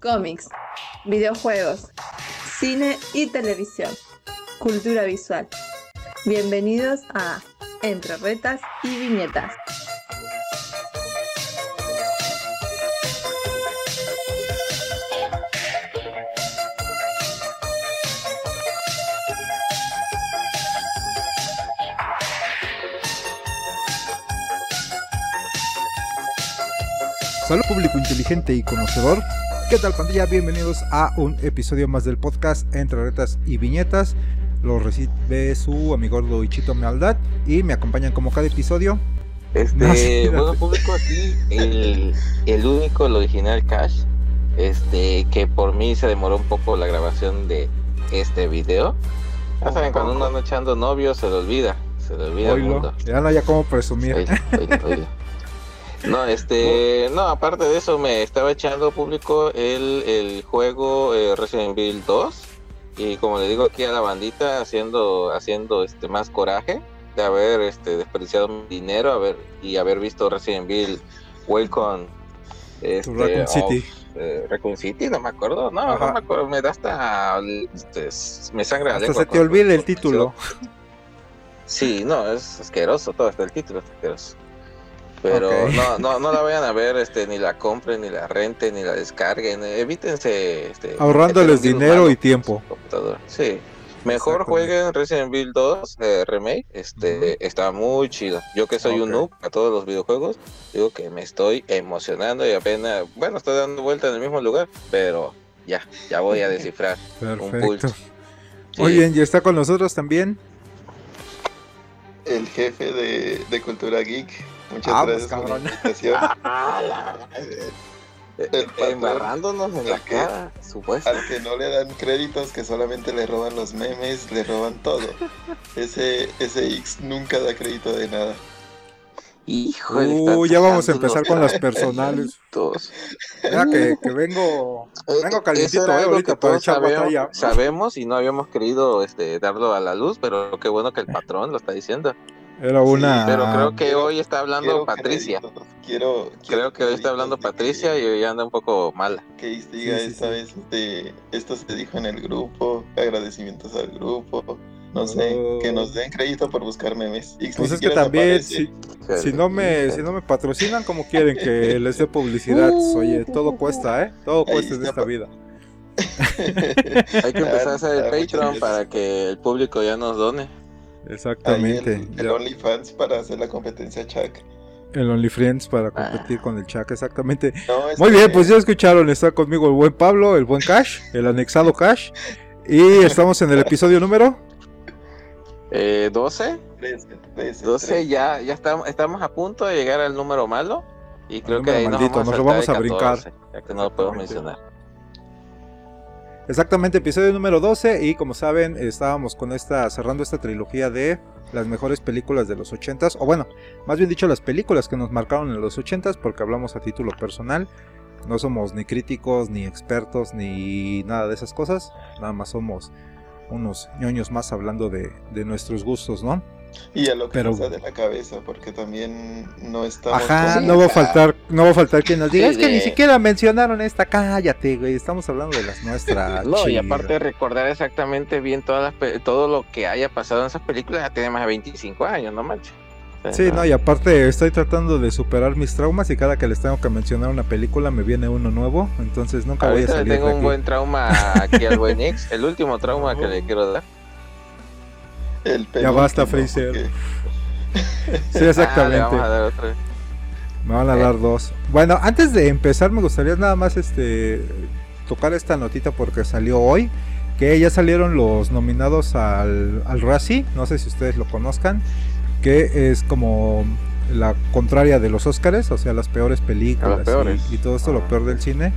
cómics, videojuegos, cine y televisión, cultura visual. Bienvenidos a Entre Retas y Viñetas. Salud público inteligente y conocedor. ¿Qué tal pandilla? Bienvenidos a un episodio más del podcast Entre Retas y Viñetas. Lo recibe su amigo Ichito Mealdad y me acompañan como cada episodio. Este, bueno público aquí, el, el único, el original Cash, este, que por mí se demoró un poco la grabación de este video. Ya saben, cuando uno anda echando novio se le olvida, se le olvida el mundo. Ya no haya cómo presumir. Oye, oye, oye. No, este, no, aparte de eso me estaba echando público el, el juego eh, Resident Evil 2 y como le digo aquí a la bandita haciendo haciendo este más coraje de haber este desperdiciado mi dinero, haber y haber visto Resident Evil Welcome este, Raccoon City. eh, Raccoon City, no me acuerdo, no, Ajá. no me acuerdo, me da hasta este, me sangra la Hasta lengua se te olvida el título. Sí, no, es asqueroso todo, hasta el título es asqueroso. Pero no, no, no la vayan a ver, este, ni la compren, ni la renten, ni la descarguen. Evítense, este, Ahorrándoles dinero y tiempo. Sí. Mejor jueguen Resident Evil 2 eh, Remake, este, está muy chido. Yo que soy un noob a todos los videojuegos, digo que me estoy emocionando y apenas, bueno, estoy dando vuelta en el mismo lugar, pero ya, ya voy a descifrar un pulso. Perfecto. Sí. Muy bien, y está con nosotros también. el jefe de, de Cultura Geek. Muchas Ah, gracias pues, por la cabrón. invitación. Ah, la- eh, El patrón. embarrándonos en la que- cara, supuesto. Al que no le dan créditos, que solamente le roban los memes, le roban todo. Ese, ese X nunca da crédito de nada. Híjole, Uh, ya vamos a empezar con las personales. Ya que, que vengo, vengo Eso calientito, eh, ahorita para echar sabemos, batalla. sabemos y no habíamos querido este, darlo a la luz, pero qué bueno que el patrón lo está diciendo. Era una. Pero creo que hoy está hablando Quiero Patricia. créditos, Quiero, Creo que hoy está hablando Patricia y hoy anda un poco mala. Que diga Sí, sí, esta sí. vez, este, esto se dijo en el grupo, agradecimientos al grupo. No sé, Oh. que nos den crédito por buscar memes. X Pues es que también, si, si no me, si no me patrocinan, como quieren que les dé publicidad? Oye, todo cuesta, ¿eh? Todo cuesta en esta vida. Hay que empezar a hacer el Patreon para que el público ya nos done. Ahí Exactamente. el, el Ya- OnlyFans para hacer la competencia Chuck. El OnlyFriends para competir con el Chuck, exactamente. No, Muy que- bien, pues ya escucharon, está conmigo el buen Pablo, el buen Cash, el anexado Cash. Y estamos en el episodio número. Eh, 12, 13, 13, 12 ya, ya estamos, estamos a punto de llegar al número malo. Y creo que ahí nos maldito, vamos a, nos lo vamos a el brincar. 14, ya que no lo podemos mencionar. Exactamente, episodio número 12. Y como saben, estábamos con esta, cerrando esta trilogía de las mejores películas de los 80s. O bueno, más bien dicho, las películas que nos marcaron en los 80s, porque hablamos a título personal. No somos ni críticos, ni expertos, ni nada de esas cosas. Nada más somos unos ñoños más hablando de, de nuestros gustos, ¿no? Y a lo que Pero- nos da de la cabeza, porque también no estamos. Ajá, con- no va a faltar, no va a faltar quien nos diga, Sí, es que de- ni siquiera mencionaron esta, cállate, güey, estamos hablando de las nuestras. No, y aparte de recordar exactamente bien todas las pe- todo lo que haya pasado en esas películas, ya tiene más de 25 años, no manches. O sea, Sí, no, y aparte estoy tratando de superar mis traumas y cada que les tengo que mencionar una película me viene uno nuevo, entonces nunca voy a le salir tengo de un aquí. buen trauma aquí al buen ex, el último trauma que le quiero dar. El Ya basta, porque- Sí, Ah, exactamente. vamos a dar otro. Me van a Eh. dar dos. Bueno, antes de empezar me gustaría nada más este tocar esta notita porque salió hoy. Que ya salieron los nominados al, al Razzie. No sé si ustedes lo conozcan. Que es como la contraria de los Óscares. O sea, las peores películas. y- peores. Y, todo esto, lo Ah. peor del cine.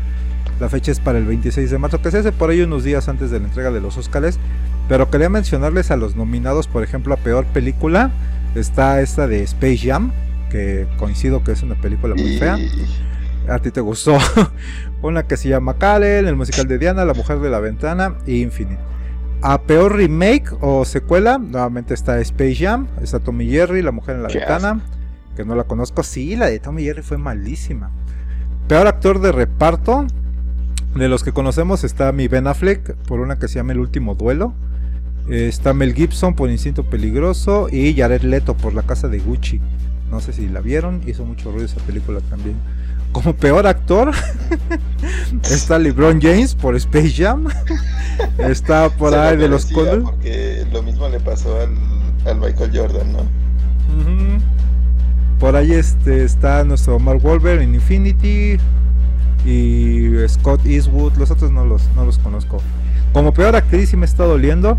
La fecha es para el 26 de marzo. Que se hace por ahí unos días antes de la entrega de los Óscares. Pero quería mencionarles a los nominados, por ejemplo, a peor película. Está esta de Space Jam. Que coincido que es una película muy fea. A ti te gustó. Una que se llama Kalen, el musical de Diana, La Mujer de la Ventana y Infinite. A peor remake o secuela, nuevamente está Space Jam, está Tommy Jerry, La Mujer en la Ventana, que no la conozco. Sí, la de Tommy Jerry fue malísima. Peor actor de reparto, De los que conocemos está mi Ben Affleck por una que se llama El último duelo. Está Mel Gibson por Instinto Peligroso y Jared Leto por La Casa de Gucci. No sé si la vieron, hizo mucho ruido esa película también. Como peor actor está LeBron James por Space Jam. está por Se ahí de los Col- Porque lo mismo le pasó al, al Michael Jordan, ¿no? Por ahí este está nuestro Mark Wahlberg en Infinity y Scott Eastwood, los otros no los, no los conozco. Como peor actriz sí me está doliendo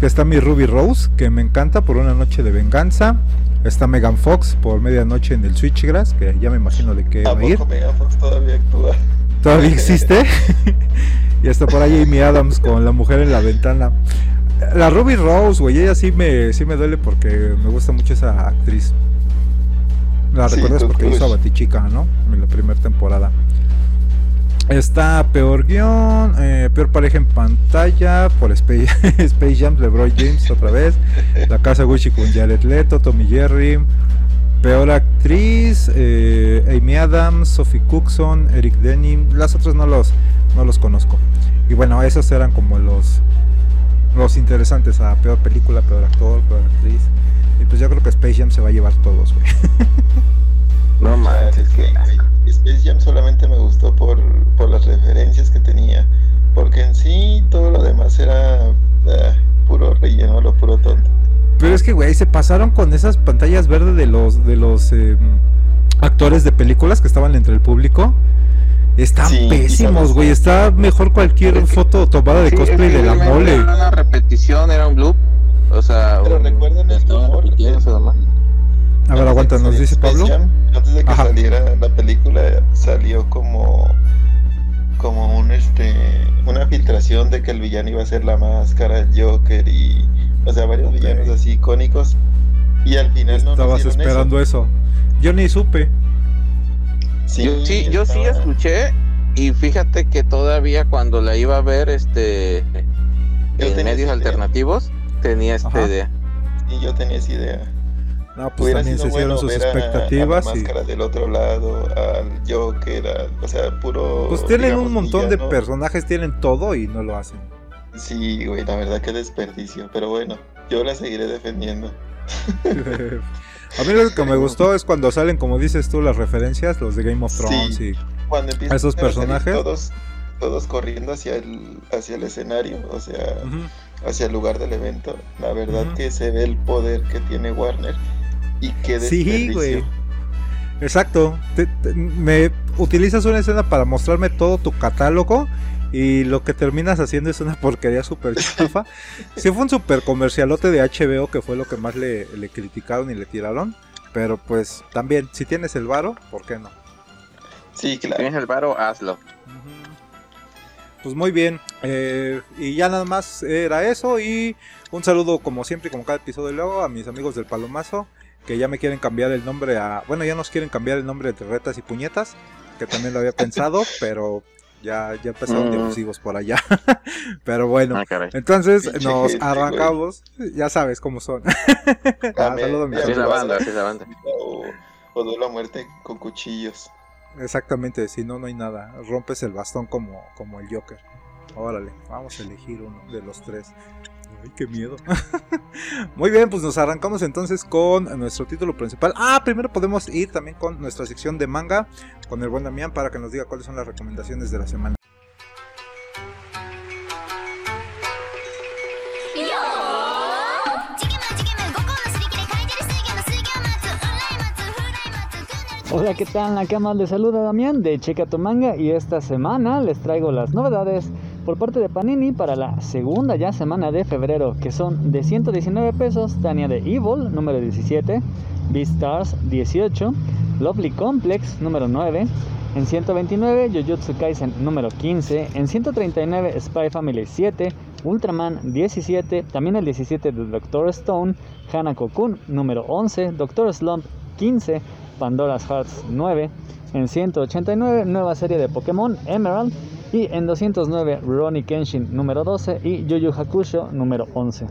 que está mi Ruby Rose, que me encanta por una noche de venganza. Está Megan Fox por medianoche en el Switchgrass, que ya me imagino de qué ¿A va a ir. Megan Fox todavía actúa? Todavía existe. y está por ahí Amy Adams con la mujer en la ventana. La Ruby Rose, güey, ella sí me, sí me duele porque me gusta mucho esa actriz. La Sí, recuerdas porque hizo a. Batichica, ¿no? En la primera temporada. Está peor guion, eh, peor pareja en pantalla por Space, Space Jam, LeBron James otra vez. La Casa Gucci con Jared Leto, Tommy Jerry. Peor actriz, eh, Amy Adams, Sophie Cookson, Eric Denim. Las otras no los, no los conozco. Y bueno, esos eran como los, los interesantes a peor película, peor actor, peor actriz. Y pues yo creo que Space Jam se va a llevar todos, güey. No Ah, manches, es que. Space Jam solamente me gustó por, por las referencias que tenía. Porque en sí todo lo demás era ah, puro relleno, lo puro tonto. Pero es que, güey, se pasaron con esas pantallas verdes de los, de los eh, actores de películas que estaban entre el público. Están Sí, pésimos, güey. Está mejor cualquier Es que- foto tomada de Sí, cosplay es que de la mole. Era una repetición, era un loop. O sea, Pero un- recuerden el estaban humor. A ver, Antes aguanta, de que nos saliera dice Pablo. Jam, antes de que Ajá. saliera la película, salió como como un este una filtración de que el villano iba a ser la máscara, Joker y o sea, varios villanos así icónicos. Y al final no Estabas esperando eso. Yo ni supe. yo sí, yo sí estaba- escuché y fíjate que todavía cuando la iba a ver este Yo en medios alternativos tenía esta Ajá. idea. Y yo tenía esa idea. No, pues Hubiera también se hicieron bueno sus ver a- expectativas a, la y. máscara del otro lado, al Joker, o sea, puro. Pues tienen digamos, un montón de personajes, tienen todo y no lo hacen. Sí, güey, la verdad que desperdicio. Pero bueno, yo la seguiré defendiendo. A mí lo que me gustó es cuando salen, como dices tú, las referencias, los de Game of Sí. Thrones y Cuando empiezan esos a salir personajes. Todos, todos corriendo hacia el, hacia el escenario, o sea, Ujú. hacia el lugar del evento. La verdad que se ve el poder que tiene Warner. Y qué Sí, güey. Exacto. Te- te- me utilizas una escena para mostrarme todo tu catálogo y lo que terminas haciendo es una porquería súper chafa. sí fue un super comercialote de HBO que fue lo que más le, le criticaron y le tiraron. Pero pues también, si tienes el varo, ¿por qué no? Sí, claro. Tienes el varo, hazlo. Pues muy bien. eh, y ya nada más era eso. Y un saludo como siempre, y como cada episodio luego, a mis amigos del Palomazo. Que ya me quieren cambiar el nombre a... Bueno, ya nos quieren cambiar el nombre de Retas y Puñetas. Que también lo había pensado, pero ya, ya empezaron Mm. abusivos por allá. pero bueno. Ah. Entonces Pinche nos gente, arrancamos. Ya sabes cómo son. Ah, Dame- saludo a mis dame Así es la amigos. banda, así es la banda. O, o duelo a muerte con cuchillos. Exactamente, si no, no hay nada. Rompes el bastón como, como el Joker. Órale, vamos a elegir uno de los tres. Ay, qué miedo. Muy bien, pues nos arrancamos entonces con nuestro título principal. Ah, primero podemos ir también con nuestra sección de manga, con el buen Damián, para que nos diga cuáles son las recomendaciones de la semana. Hola, ¿qué tal? La cama les saluda Damián de Checa tu Manga y esta semana les traigo las novedades por parte de Panini para la segunda ya semana de febrero, que son de 119 pesos, Tania de Evil, número 17, Beastars 18, Lovely Complex, número 9, en 129 Jujutsu Kaisen, número 15, en 139 Spy Family 7, Ultraman 17, también el 17 de Doctor Stone, Hanako Kun, número 11, Doctor Slump 15, Pandora's Hearts 9, en 189 nueva serie de Pokémon Emerald y en 209 Ronnie Kenshin número 12 y Yu Yu Hakusho número 11.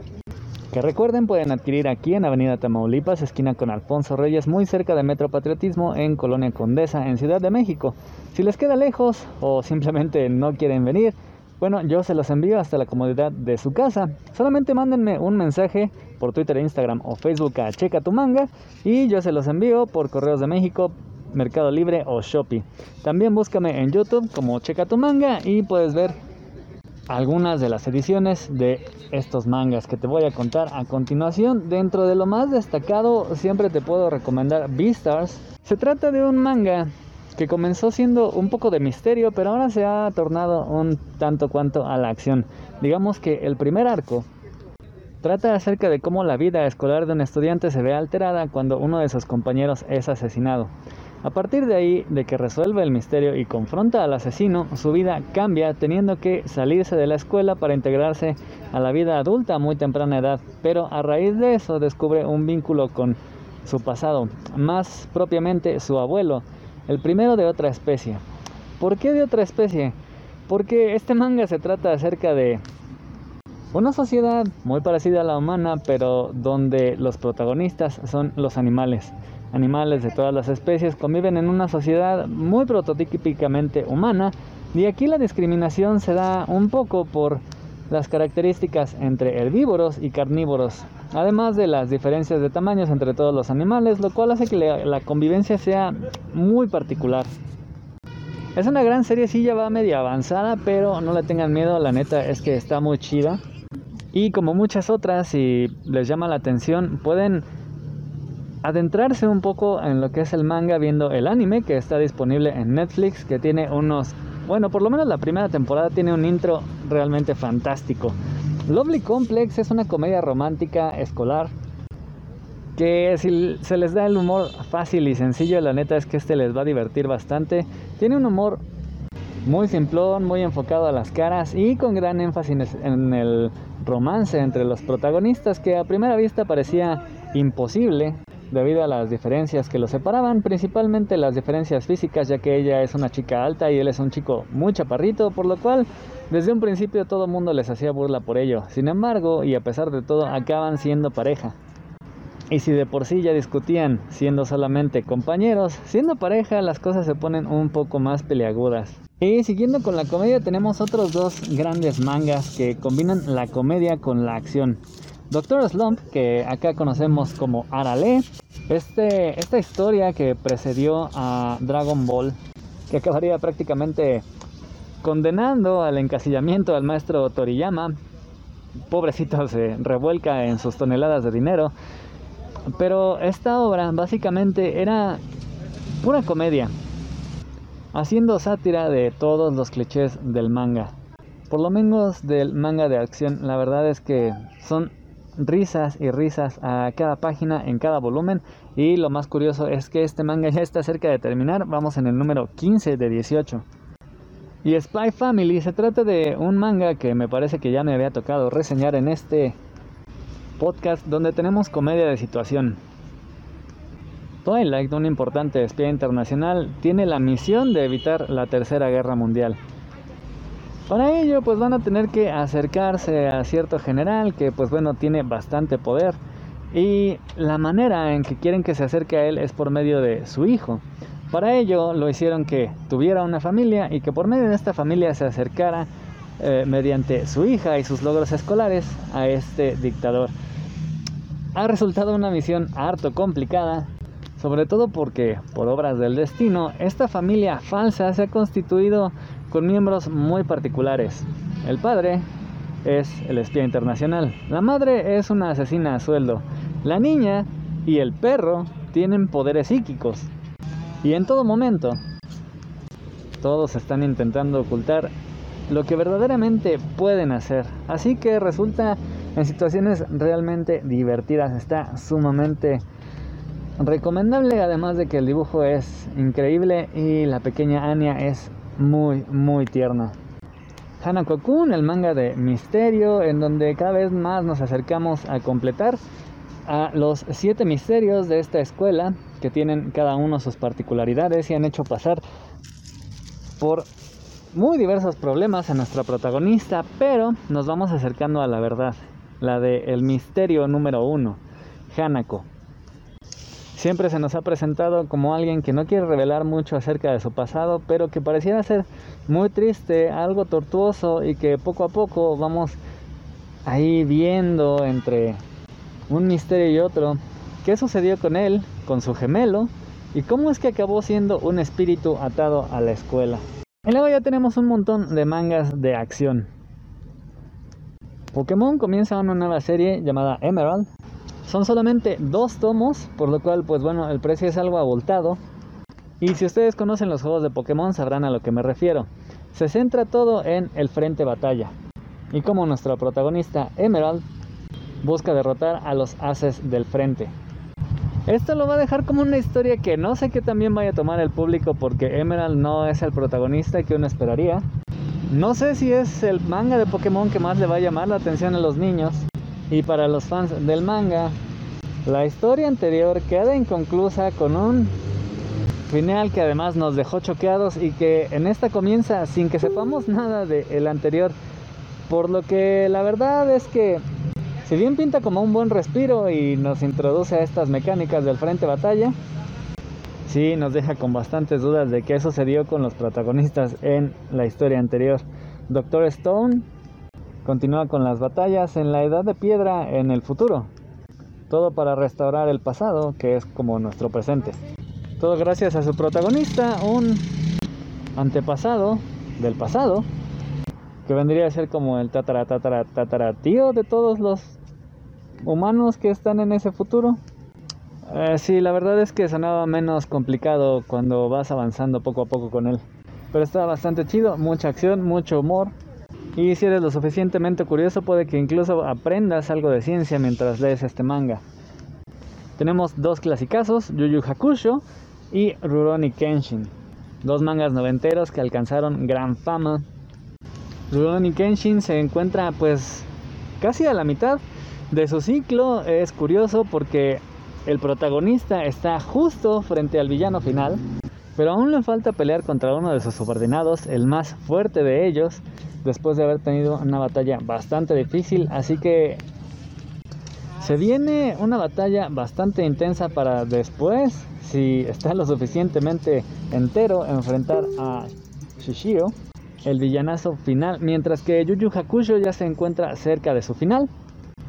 Que recuerden, pueden adquirir aquí en Avenida Tamaulipas, esquina con Alfonso Reyes, muy cerca de Metro Patriotismo, en Colonia Condesa, en Ciudad de México. Si les queda lejos o simplemente no quieren venir, bueno, yo se los envío hasta la comodidad de su casa. Solamente mándenme un mensaje por Twitter, Instagram o Facebook a Checa tu Manga y yo se los envío por Correos de México, Mercado Libre o Shopee. También búscame en YouTube como Checa tu Manga y puedes ver algunas de las ediciones de estos mangas que te voy a contar a continuación. Dentro de lo más destacado, siempre te puedo recomendar Beastars. Se trata de un manga que comenzó siendo un poco de misterio, pero ahora se ha tornado un tanto cuanto a la acción. Digamos que el primer arco trata acerca de cómo la vida escolar de un estudiante se ve alterada cuando uno de sus compañeros es asesinado. A partir de ahí, de que resuelve el misterio y confronta al asesino, su vida cambia teniendo que salirse de la escuela para integrarse a la vida adulta a muy temprana edad, pero a raíz de eso descubre un vínculo con su pasado, más propiamente su abuelo, el primero de otra especie. ¿Por qué de otra especie? Porque este manga se trata acerca de una sociedad muy parecida a la humana, pero donde los protagonistas son los animales. Animales de todas las especies conviven en una sociedad muy prototípicamente humana y aquí la discriminación se da un poco por las características entre herbívoros y carnívoros, además de las diferencias de tamaños entre todos los animales, lo cual hace que la, convivencia sea muy particular. Es una gran serie, sí ya va media avanzada, pero no le tengan miedo, la neta es que está muy chida. Y como muchas otras, si les llama la atención, pueden adentrarse un poco en lo que es el manga viendo el anime que está disponible en Netflix, que tiene unos, bueno, por lo menos la primera temporada tiene un intro realmente fantástico. Lovely Complex es una comedia romántica escolar que si se les da el humor fácil y sencillo, la neta es que este les va a divertir bastante. Tiene un humor muy simplón, muy enfocado a las caras y con gran énfasis en el romance entre los protagonistas que a primera vista parecía imposible debido a las diferencias que los separaban, principalmente las diferencias físicas, ya que ella es una chica alta y él es un chico muy chaparrito, por lo cual desde un principio todo el mundo les hacía burla por ello. Sin embargo, y a pesar de todo, acaban siendo pareja. Y si de por sí ya discutían siendo solamente compañeros, siendo pareja las cosas se ponen un poco más peleagudas. Y siguiendo con la comedia tenemos otros dos grandes mangas que combinan la comedia con la acción. Doctor Slump, que acá conocemos como Arale, este, esta historia que precedió a Dragon Ball, que acabaría prácticamente condenando al encasillamiento al maestro Toriyama, pobrecito se revuelca en sus toneladas de dinero, pero esta obra básicamente era pura comedia, haciendo sátira de todos los clichés del manga. Por lo menos del manga de acción, la verdad es que son risas y risas a cada página en cada volumen y lo más curioso es que este manga ya está cerca de terminar, vamos en el número 15 de 18. Y Spy Family se trata de un manga que me parece que ya me había tocado reseñar en este podcast donde tenemos comedia de situación. Twilight, un importante espía internacional, tiene la misión de evitar la Tercera Guerra Mundial. Para ello, pues van a tener que acercarse a cierto general que, pues bueno, tiene bastante poder. Y la manera en que quieren que se acerque a él es por medio de su hijo. Para ello lo hicieron que tuviera una familia y que por medio de esta familia se acercara eh, mediante su hija y sus logros escolares a este dictador. Ha resultado una misión harto complicada, sobre todo porque, por obras del destino, esta familia falsa se ha constituido con miembros muy particulares. El padre es el espía internacional, la madre es una asesina a sueldo, la niña y el perro tienen poderes psíquicos. Y en todo momento, todos están intentando ocultar lo que verdaderamente pueden hacer. Así que resulta en situaciones realmente divertidas. Está sumamente recomendable, además de que el dibujo es increíble y la pequeña Anya es muy, muy tierna. Hanako-kun, el manga de misterio, en donde cada vez más nos acercamos a completar a los siete misterios de esta escuela, que tienen cada uno sus particularidades y han hecho pasar por muy diversos problemas a nuestra protagonista, pero nos vamos acercando a la verdad. la de El Misterio número uno, Hanako. Siempre se nos ha presentado como alguien que no quiere revelar mucho acerca de su pasado, pero que pareciera ser muy triste, algo tortuoso y que poco a poco vamos ahí viendo entre un misterio y otro qué sucedió con él, con su gemelo y cómo es que acabó siendo un espíritu atado a la escuela. Y luego ya tenemos un montón de mangas de acción. Pokémon comienza una nueva serie llamada Emerald. Son solamente dos tomos, por lo cual pues bueno, el precio es algo abultado. Y si ustedes conocen los juegos de Pokémon sabrán a lo que me refiero. Se centra todo en el frente batalla. Y como nuestra protagonista Emerald busca derrotar a los haces del frente. Esto lo va a dejar como una historia que no sé qué también vaya a tomar el público porque Emerald no es el protagonista que uno esperaría. No sé si es el manga de Pokémon que más le va a llamar la atención a los niños. Y para los fans del manga, la historia anterior queda inconclusa con un final que además nos dejó choqueados y que en esta comienza sin que sepamos nada del anterior. Por lo que la verdad es que si bien pinta como un buen respiro y nos introduce a estas mecánicas del frente batalla, sí nos deja con bastantes dudas de qué sucedió con los protagonistas en la historia anterior. Doctor Stone continúa con las batallas en la Edad de Piedra en el futuro. Todo para restaurar el pasado, que es como nuestro presente. Todo gracias a su protagonista, un antepasado del pasado, que vendría a ser como el tatara tatara tatara tío de todos los humanos que están en ese futuro. Eh, sí, la verdad es que sonaba menos complicado cuando vas avanzando poco a poco con él. Pero está bastante chido, mucha acción, mucho humor. Y si eres lo suficientemente curioso, puede que incluso aprendas algo de ciencia mientras lees este manga. Tenemos dos clasicazos, Yu Yu Hakusho y Rurouni Kenshin. Dos mangas noventeros que alcanzaron gran fama Rurouni Kenshin se encuentra pues casi a la mitad de su ciclo. Es curioso porque el protagonista está justo frente al villano final, pero aún le falta pelear contra uno de sus subordinados, el más fuerte de ellos, después de haber tenido una batalla bastante difícil. Así que se viene una batalla bastante intensa para después, si está lo suficientemente entero, enfrentar a Shishio el villanazo final, mientras que Yu Yu Hakusho ya se encuentra cerca de su final.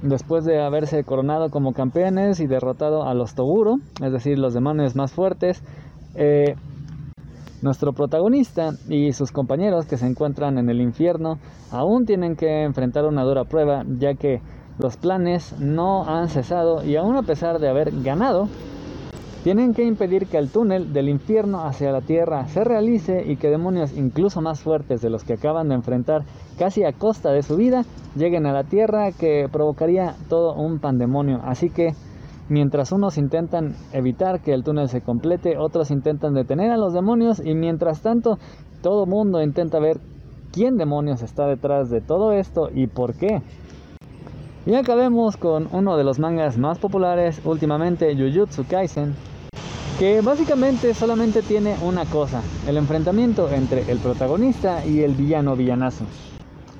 Después de haberse coronado como campeones y derrotado a los Toguro, es decir, los demonios más fuertes, eh, nuestro protagonista y sus compañeros que se encuentran en el infierno aún tienen que enfrentar una dura prueba, ya que los planes no han cesado y aún a pesar de haber ganado, tienen que impedir que el túnel del infierno hacia la tierra se realice y que demonios incluso más fuertes de los que acaban de enfrentar casi a costa de su vida lleguen a la tierra que provocaría todo un pandemonio. Así que mientras unos intentan evitar que el túnel se complete, otros intentan detener a los demonios y mientras tanto todo mundo intenta ver quién demonios está detrás de todo esto y por qué. Y acabemos con uno de los mangas más populares últimamente, Jujutsu Kaisen, que básicamente solamente tiene una cosa, el enfrentamiento entre el protagonista y el villano villanazo.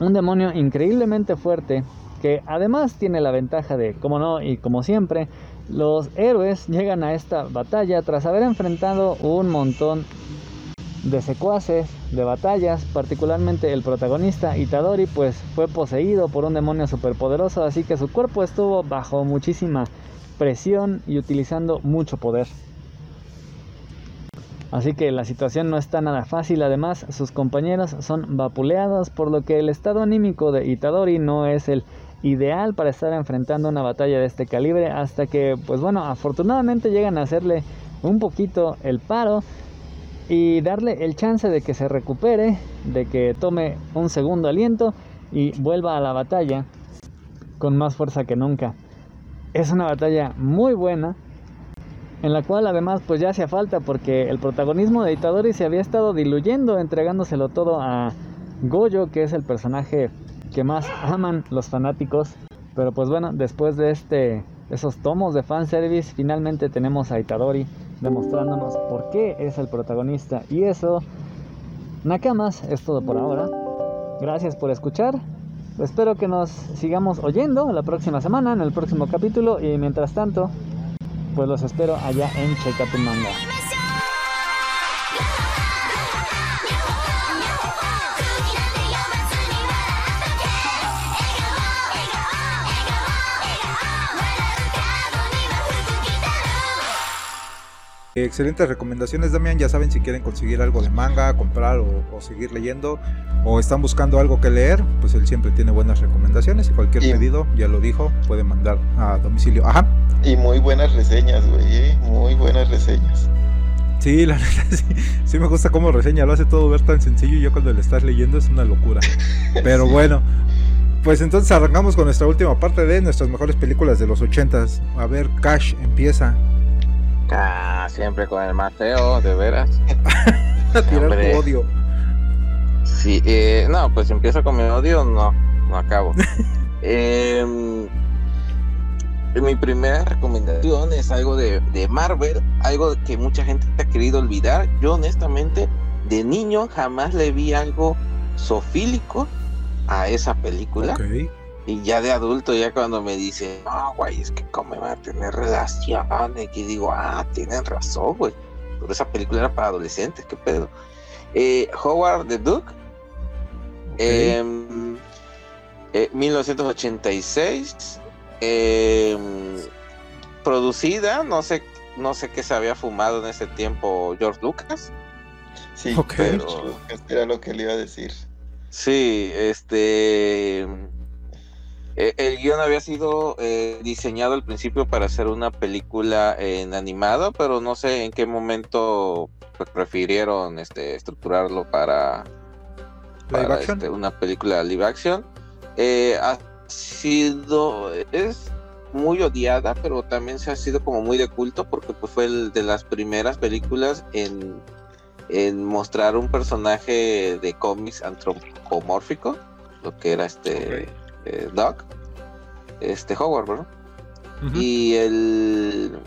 Un demonio increíblemente fuerte que además tiene la ventaja de, como no y como siempre, los héroes llegan a esta batalla tras haber enfrentado un montón de secuaces, de batallas, particularmente el protagonista Itadori pues fue poseído por un demonio superpoderoso, así que su cuerpo estuvo bajo muchísima presión y utilizando mucho poder. Así que la situación no está nada fácil, además sus compañeros son vapuleados, por lo que el estado anímico de Itadori no es el ideal para estar enfrentando una batalla de este calibre, hasta que, pues bueno, afortunadamente llegan a hacerle un poquito el paro y darle el chance de que se recupere, de que tome un segundo aliento y vuelva a la batalla con más fuerza que nunca. Es una batalla muy buena, en la cual además pues ya hacía falta porque el protagonismo de Itadori se había estado diluyendo entregándoselo todo a Goyo, que es el personaje que más aman los fanáticos. Pero pues bueno, después de este esos tomos de fanservice, finalmente tenemos a Itadori demostrándonos por qué es el protagonista. Y eso, Nakamas, es todo por ahora. Gracias por escuchar espero que nos sigamos oyendo la próxima semana, en el próximo capítulo. Y mientras tanto, pues los espero allá en Checa tu Manga. Excelentes recomendaciones, Damián. Ya saben si quieren conseguir algo de manga, comprar o, o seguir leyendo, o están buscando algo que leer, pues él siempre tiene buenas recomendaciones y cualquier Y- pedido, ya lo dijo, puede mandar a domicilio. Ajá. Y muy buenas reseñas, güey, ¿eh? muy buenas reseñas. Sí, la neta sí, sí me gusta cómo reseña, lo hace todo ver tan sencillo y yo cuando le estás leyendo es una locura. Pero Sí. bueno, pues entonces arrancamos con nuestra última parte de nuestras mejores películas de los ochentas. A ver, Cash empieza Ah, siempre con el más feo, de veras. a tirar tu odio. Sí, eh, no, pues empiezo con mi odio, no, no acabo. Em, mi primera recomendación es algo de, de Marvel, algo que mucha gente ha querido olvidar. Yo honestamente, de niño jamás le vi algo sofílico a esa película. Ok. Y ya de adulto, ya cuando me dice, no, güey, es que cómo va a tener relaciones, que digo, ah, tienen razón, güey. Pero esa película era para adolescentes, qué pedo. Eh, Howard the Duke, ok. em, eh, 1986, em, producida, no sé, no sé qué se había fumado en ese tiempo George Lucas. Sí, Ok. pero era lo que le iba a decir. Sí, este. Eh, El guion había sido eh, diseñado al principio para hacer una película en animado, pero no sé en qué momento prefirieron este, estructurarlo para, este, una película live action. Eh, ha sido. Es muy odiada, pero también se ha sido como muy de culto porque pues, fue el de las primeras películas en, en mostrar un personaje de cómics antropomórfico, lo que era este eh, Doc, este Howard, ¿verdad? Ujú. Y el.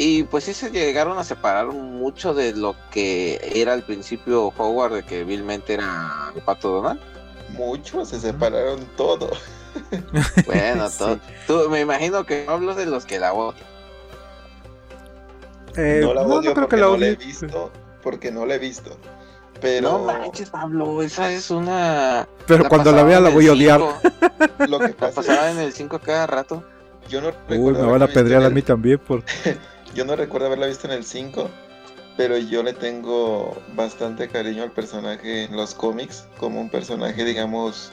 Y pues sí se llegaron a separar mucho de lo que era al principio Howard, de que vilmente era el pato Donald. Muchos se separaron todo. Bueno, Sí. todo- tú, me imagino que hablo de los que la odian. Eh, no la no, odio no creo porque que la no la he visto, porque no la he visto. Pero No manches, Pablo, esa es una. Pero cuando la vea la voy a odiar. lo que pasa pasaba en el 5 cada rato. yo no Uy, recuerdo me van a pedrear a mí también por... Yo no recuerdo haberla visto en el 5, pero yo le tengo bastante cariño al personaje en los cómics, como un personaje, digamos,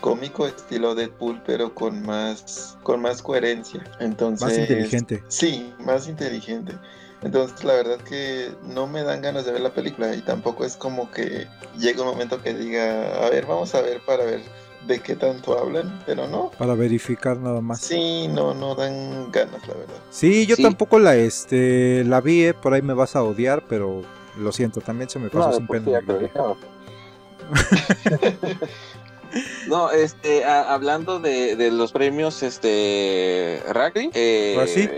cómico, estilo Deadpool, pero con más, con más coherencia. Entonces, Más inteligente. Sí, más inteligente. Entonces, la verdad que no me dan ganas de ver la película y tampoco es como que llega un momento que diga, a ver, vamos a ver para ver de qué tanto hablan, pero no. Para verificar nada más. Sí, no, no dan ganas, la verdad. Sí, yo Sí. tampoco la este la vi, eh, por ahí me vas a odiar, pero lo siento, también se me pasó No, sin pues, pena. No, este, a- hablando de, de los premios, este, eh, ¿Ah, sí?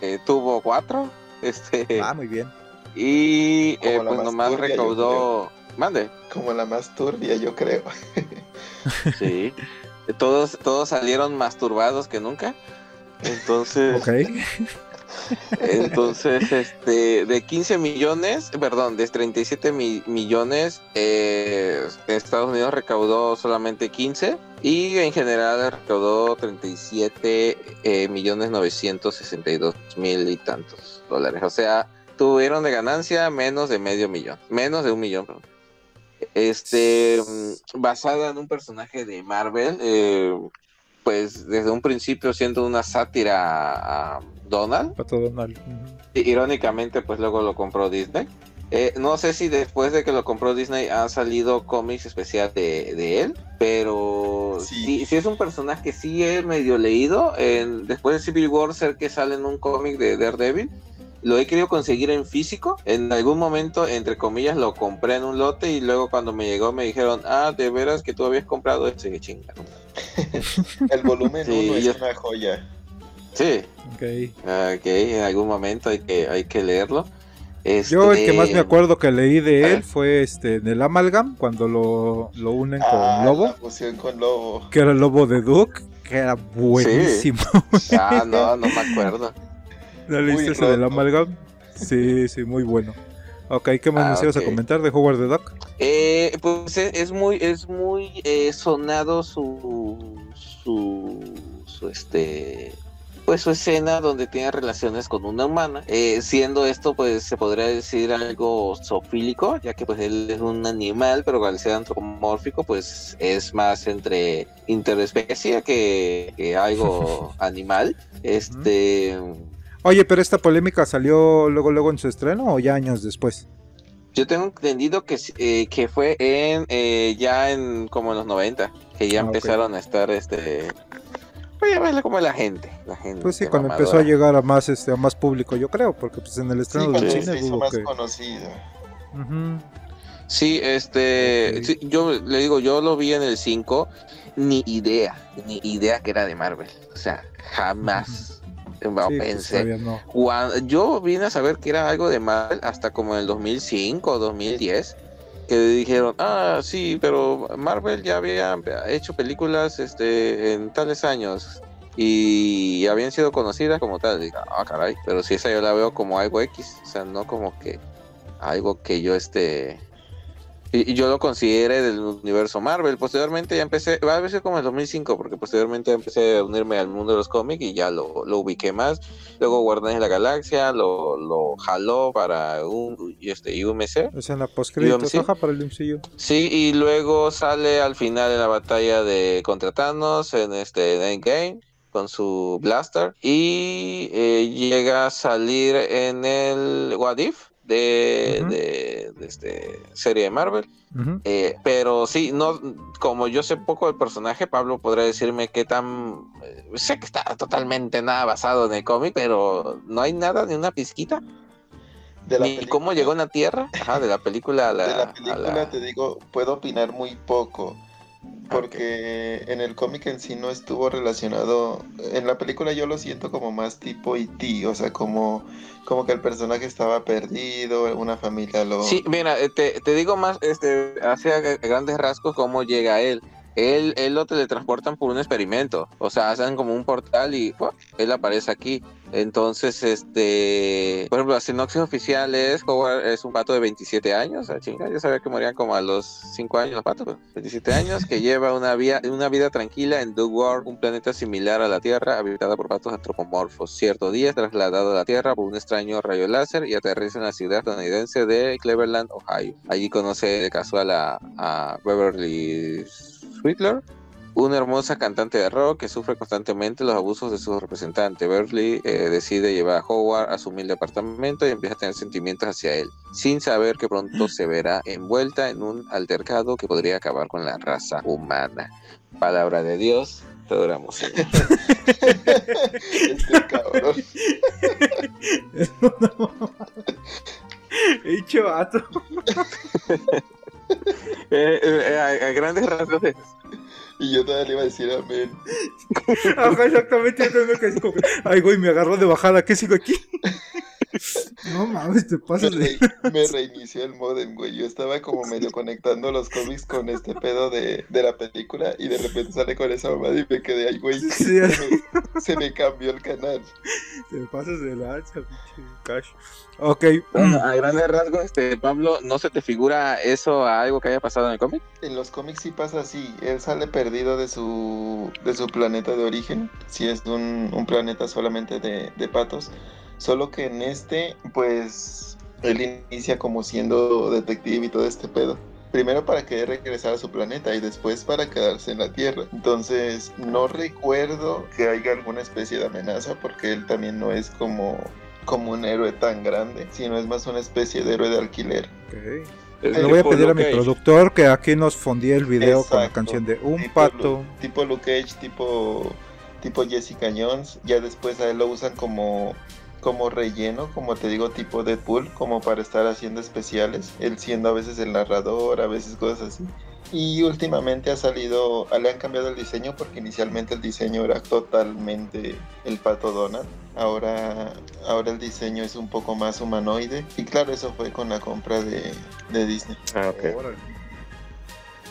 eh, tuvo cuatro, este, Ah, muy bien. y eh, pues más nomás recaudó, mande, Como la más turbia, yo creo. sí, todos, todos salieron más turbados que nunca, entonces, Ok. Entonces, este, de 15 millones, perdón, de 37 mi- millones, eh, Estados Unidos recaudó solamente 15 y en general recaudó 37 eh, millones 962 mil y tantos dólares. O sea, tuvieron de ganancia menos de medio millón, menos de un millón. Este, mm, basada en un personaje de Marvel, eh, pues desde un principio siendo una sátira a Donald. Pato Donald. Irónicamente, pues luego lo compró Disney. Eh, no sé si después de que lo compró Disney han salido cómics especiales de, de él, pero Sí. sí. sí es un personaje que sí he medio leído. En- después de Civil War, ser que sale en un cómic de Daredevil, lo he querido conseguir en físico. En algún momento, entre comillas, lo compré en un lote y luego cuando me llegó me dijeron, ah, de veras que tú habías comprado ese, que chinga. El volumen Sí, 1 es yo- una joya. Sí, Ok. Ok, en algún momento hay que, hay que leerlo. Yo el que más me Este, acuerdo que leí de él Ah. fue este en el Amalgam, cuando lo, lo unen con Ah, Lobo, La fusión con Lobo. que era el Lobo de Duke, que era buenísimo. Ah, no, no me acuerdo. ¿No leíste ese del. Amalgam? Sí, sí, muy bueno. Ok, ¿qué más Ah, nos ibas a comentar de Howard the Duck? Eh, pues es, es muy, es muy eh, sonado su, su, su, este, pues su escena donde tiene relaciones con una humana, Eh, siendo esto, pues se podría decir algo zoofílico, ya que pues él es un animal, pero al ser antropomórfico, pues es más entre interespecie que, que algo animal. Este, Oye, pero esta polémica salió luego luego en su estreno o ya años después. Yo tengo entendido que, eh, que fue en eh, ya en como en los 90, que ya Ah, empezaron a estar este pues ya ves como la gente, la gente Pues sí, cuando empezó a llegar a más este a más público, yo creo, porque pues en el Sí, estreno cuando del sí, cine se hizo más que conocido. Sí, este sí, yo le digo, yo lo vi en el 5, ni idea, ni idea que era de Marvel. O sea, jamás no, Sí, pues, pensé. no. Yo vine a saber que era algo de Marvel hasta como en el 2005 o 2010 que dijeron ah sí pero Marvel ya había hecho películas este en tales años y habían sido conocidas como tal ah caray pero si esa yo la veo como algo X o sea no como que algo que yo este y, y yo lo consideré del universo Marvel. Posteriormente ya empecé, va a ser como en el 2005, porque posteriormente empecé a unirme al mundo de los cómics y ya lo, lo ubiqué más. Luego Guardianes de la Galaxia lo, lo jaló para un este UMC. Escena postcréditos, sí. ajá, para el MCU. Sí, y luego sale al final de la batalla de contra Thanos en este en Endgame con su blaster y eh, llega a salir en el What If de, de- de este serie de Marvel. Eh, pero sí, no, como yo sé poco del personaje, Pablo podrá decirme qué tan. eh, sé que está totalmente nada basado en el cómic, pero no hay nada, ni una pizquita. De la Ni película- cómo llegó a la Tierra. Ajá, de la película a la. de la a película la- te digo, puedo opinar muy poco. Porque en el cómic en sí no estuvo relacionado. En la película yo lo siento como más tipo E.T. O sea, como, como que el personaje estaba perdido, una familia lo. Sí, mira, eh, te, te digo más, este, hacia grandes rasgos cómo llega él. Él, él lo teletransportan por un experimento. O sea, hacen como un portal y él aparece aquí. Entonces, este, por ejemplo, la sinopsis oficial es Howard es un pato de 27 años. Ah, chinga, yo sabía que morían como a los 5 años los patos, pero 27 años, que lleva una, vía, una vida tranquila en Dug World, un planeta similar a la Tierra, habitada por patos antropomorfos. Cierto día es trasladado a la Tierra por un extraño rayo láser y aterriza en la ciudad estadounidense de Cleveland, Ohio. Allí conoce de casual a, a Beverly Sweetler, una hermosa cantante de rock que sufre constantemente los abusos de su representante. Beverly eh, decide llevar a Howard a su humilde apartamento y empieza a tener sentimientos hacia él, sin saber que pronto se verá envuelta en un altercado que podría acabar con la raza humana. Palabra de Dios, te adoramos. Señor. Este cabrón. Pinche vato. Eh, eh, a, a grandes rasgos es- Y yo todavía le iba a decir amén. Ajá, exactamente. Yo también que así como que, Ay, güey, me agarró de bajada. ¿Qué sigo aquí? No mames, te Me, pasas de. re- me reinició el modem, güey. Yo estaba como medio conectando los cómics con este pedo de, de la película y de repente sale con esa mamada y me quedé ahí, güey. Sí, Se me, se me cambió el canal. Te pasas de lanza, pinche cash. Ok. Bueno, a grandes rasgos, este, Pablo, ¿no se te figura eso a algo que haya pasado en el cómic? En los cómics sí pasa así. Él sale perdido de su, de su planeta de origen. Si es un, un planeta solamente de, de patos. Solo que en este, pues, él inicia como siendo detective y todo este pedo. Primero para querer regresar a su planeta y después para quedarse en la Tierra. Entonces, no recuerdo que haya alguna especie de amenaza porque él también no es como, como un héroe tan grande, sino es más una especie de héroe de alquiler. Ok. Es Le voy a pedir a mi Cage. productor que aquí nos fondía el video con la canción de Un Tipo pato. Lu- tipo Luke Cage, tipo, tipo Jessica Jones. Ya después a él lo usan como, como relleno, como te digo, tipo Deadpool, como para estar haciendo especiales. Él siendo a veces el narrador, a veces cosas así. Y últimamente ha salido, le han cambiado el diseño porque inicialmente el diseño era totalmente el pato Donald. Ahora, ahora el diseño es un poco más humanoide. Y claro, eso fue con la compra de, de Disney. Ah, ok.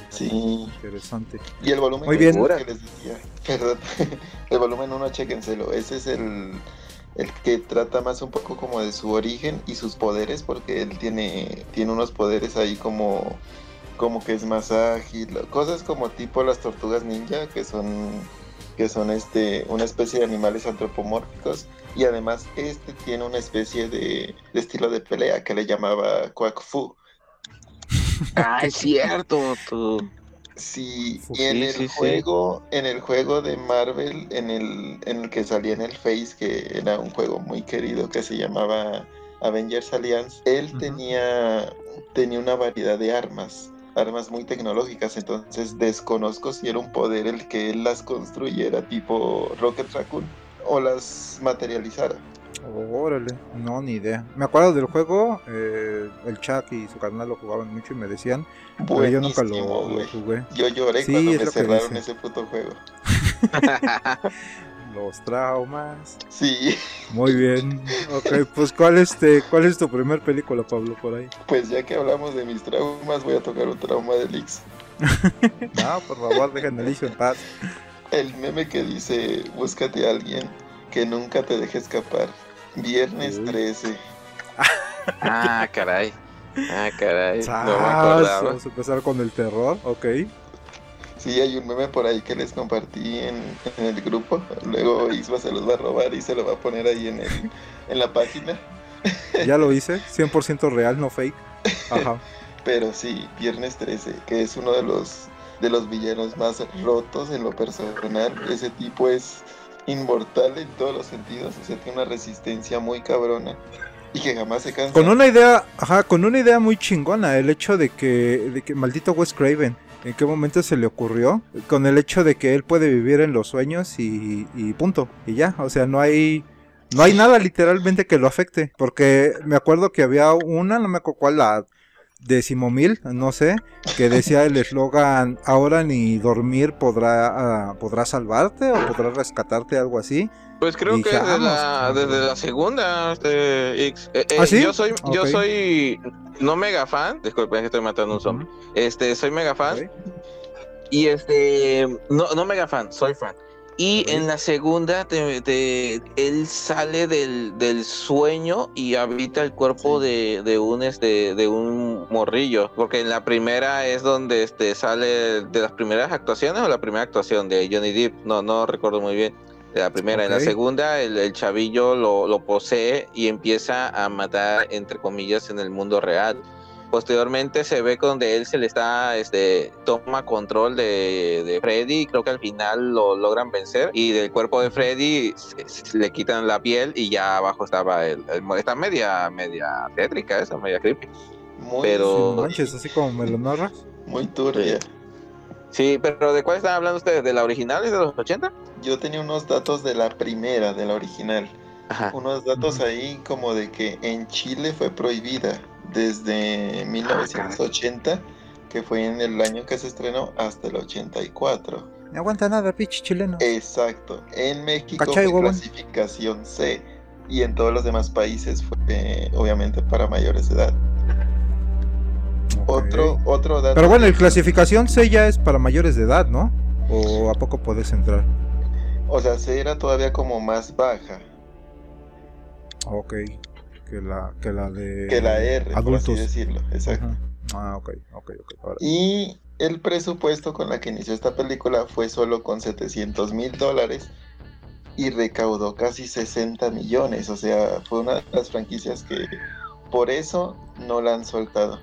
Sí. interesante. Y el volumen Muy bien. que les decía, perdón, el volumen 1, chéquenselo, ese es el, el que trata más un poco como de su origen y sus poderes, porque él tiene, tiene unos poderes ahí como, como que es más ágil, cosas como tipo las tortugas ninja, que son, que son este, una especie de animales antropomórficos, y además este tiene una especie de, de estilo de pelea que le llamaba Quack Fu. Ah, es cierto. Tú. Sí, y en el sí, sí. juego, en el juego de Marvel, en el, en el que salía en el Face, que era un juego muy querido que se llamaba Avengers Alliance, él tenía, tenía una variedad de armas, armas muy tecnológicas, entonces desconozco si era un poder el que él las construyera tipo Rocket Raccoon o las materializara. Órale, no, ni idea. Me acuerdo del juego, eh, el Chuck y su carnal lo jugaban mucho y me decían, pero yo nunca lo, jugué. Yo lloré Sí, cuando me cerraron ese puto juego. Los traumas. Sí, Muy bien. Ok, pues ¿cuál, este, ¿cuál es tu primer película, Pablo, por ahí? pues ya que hablamos de mis traumas, voy a tocar un trauma de Lix. No, por favor, dejen el hijo en paz. El meme que dice, búscate a alguien que nunca te deje escapar. Viernes Uy. 13. Ah, caray. Ah, caray. No me acordaba. Vamos a empezar con el terror, ok. Sí, hay un meme por ahí que les compartí en, en el grupo. Luego Isma se los va a robar y se lo va a poner ahí en, el, en la página. Ya lo hice, 100% real, no fake. Ajá. Pero sí, Viernes 13, que es uno de los, de los villanos más rotos en lo personal. Ese tipo es inmortal en todos los sentidos. O sea, tiene una resistencia muy cabrona. Y que jamás se cansa. Con una idea, ajá, con una idea muy chingona, el hecho de que, de que maldito Wes Craven, ¿en qué momento se le ocurrió? Con el hecho de que él puede vivir en los sueños y, y punto, y ya, o sea, no hay, no hay nada literalmente que lo afecte, porque me acuerdo que había una, no me acuerdo cuál, la decimomil, no sé, que decía el eslogan, ahora ni dormir podrá, ah, podrá salvarte o podrá rescatarte, algo así. Pues creo que desde la, "Vamos". desde la segunda, este, X. Eh, eh, ¿Ah, sí? Yo soy, yo soy no mega fan. Disculpen, que estoy matando un zombie. Este, soy mega fan. Y este, no, no mega fan, soy fan. Y en la segunda, te, te- él sale del, del sueño y habita el cuerpo de, de un este, de un morrillo. Porque en la primera es donde este sale de las primeras actuaciones o la primera actuación de Johnny Depp. No, no recuerdo muy bien. De la primera. En la segunda, el, el chavillo lo, lo posee y empieza a matar, entre comillas, en el mundo real. Posteriormente se ve donde él se le está, este, toma control de, de Freddy y creo que al final lo logran vencer y del cuerpo de Freddy se- se le quitan la piel y ya abajo estaba el, el está media, media tétrica esa, media creepy. Muy, pero- manches, así como me lo narras. muy turbia. Sí, pero ¿de cuál están hablando ustedes? ¿De la original? ¿Es de los 80? Yo tenía unos datos de la primera, de la original. Ajá. Unos datos ahí como de que en Chile fue prohibida desde 1980, que fue en el año que se estrenó, hasta el 84. No aguanta nada, pinche chileno. Exacto. En México ¿Cachai, fue huevón? clasificación C y en todos los demás países fue eh, obviamente para mayores de edad. Otro, otro dato. Pero bueno, el clasificación C ya es para mayores de edad, ¿no? ¿O a poco puedes entrar? O sea, C era todavía como más baja Ok. Que la, que la de... que la R, por así decirlo. Exacto. Ah, ok, ok, ok. ahora. Y el presupuesto con la que inició esta película fue solo con 700 mil dólares y recaudó casi 60 millones. O sea, fue una de las franquicias que por eso no la han soltado.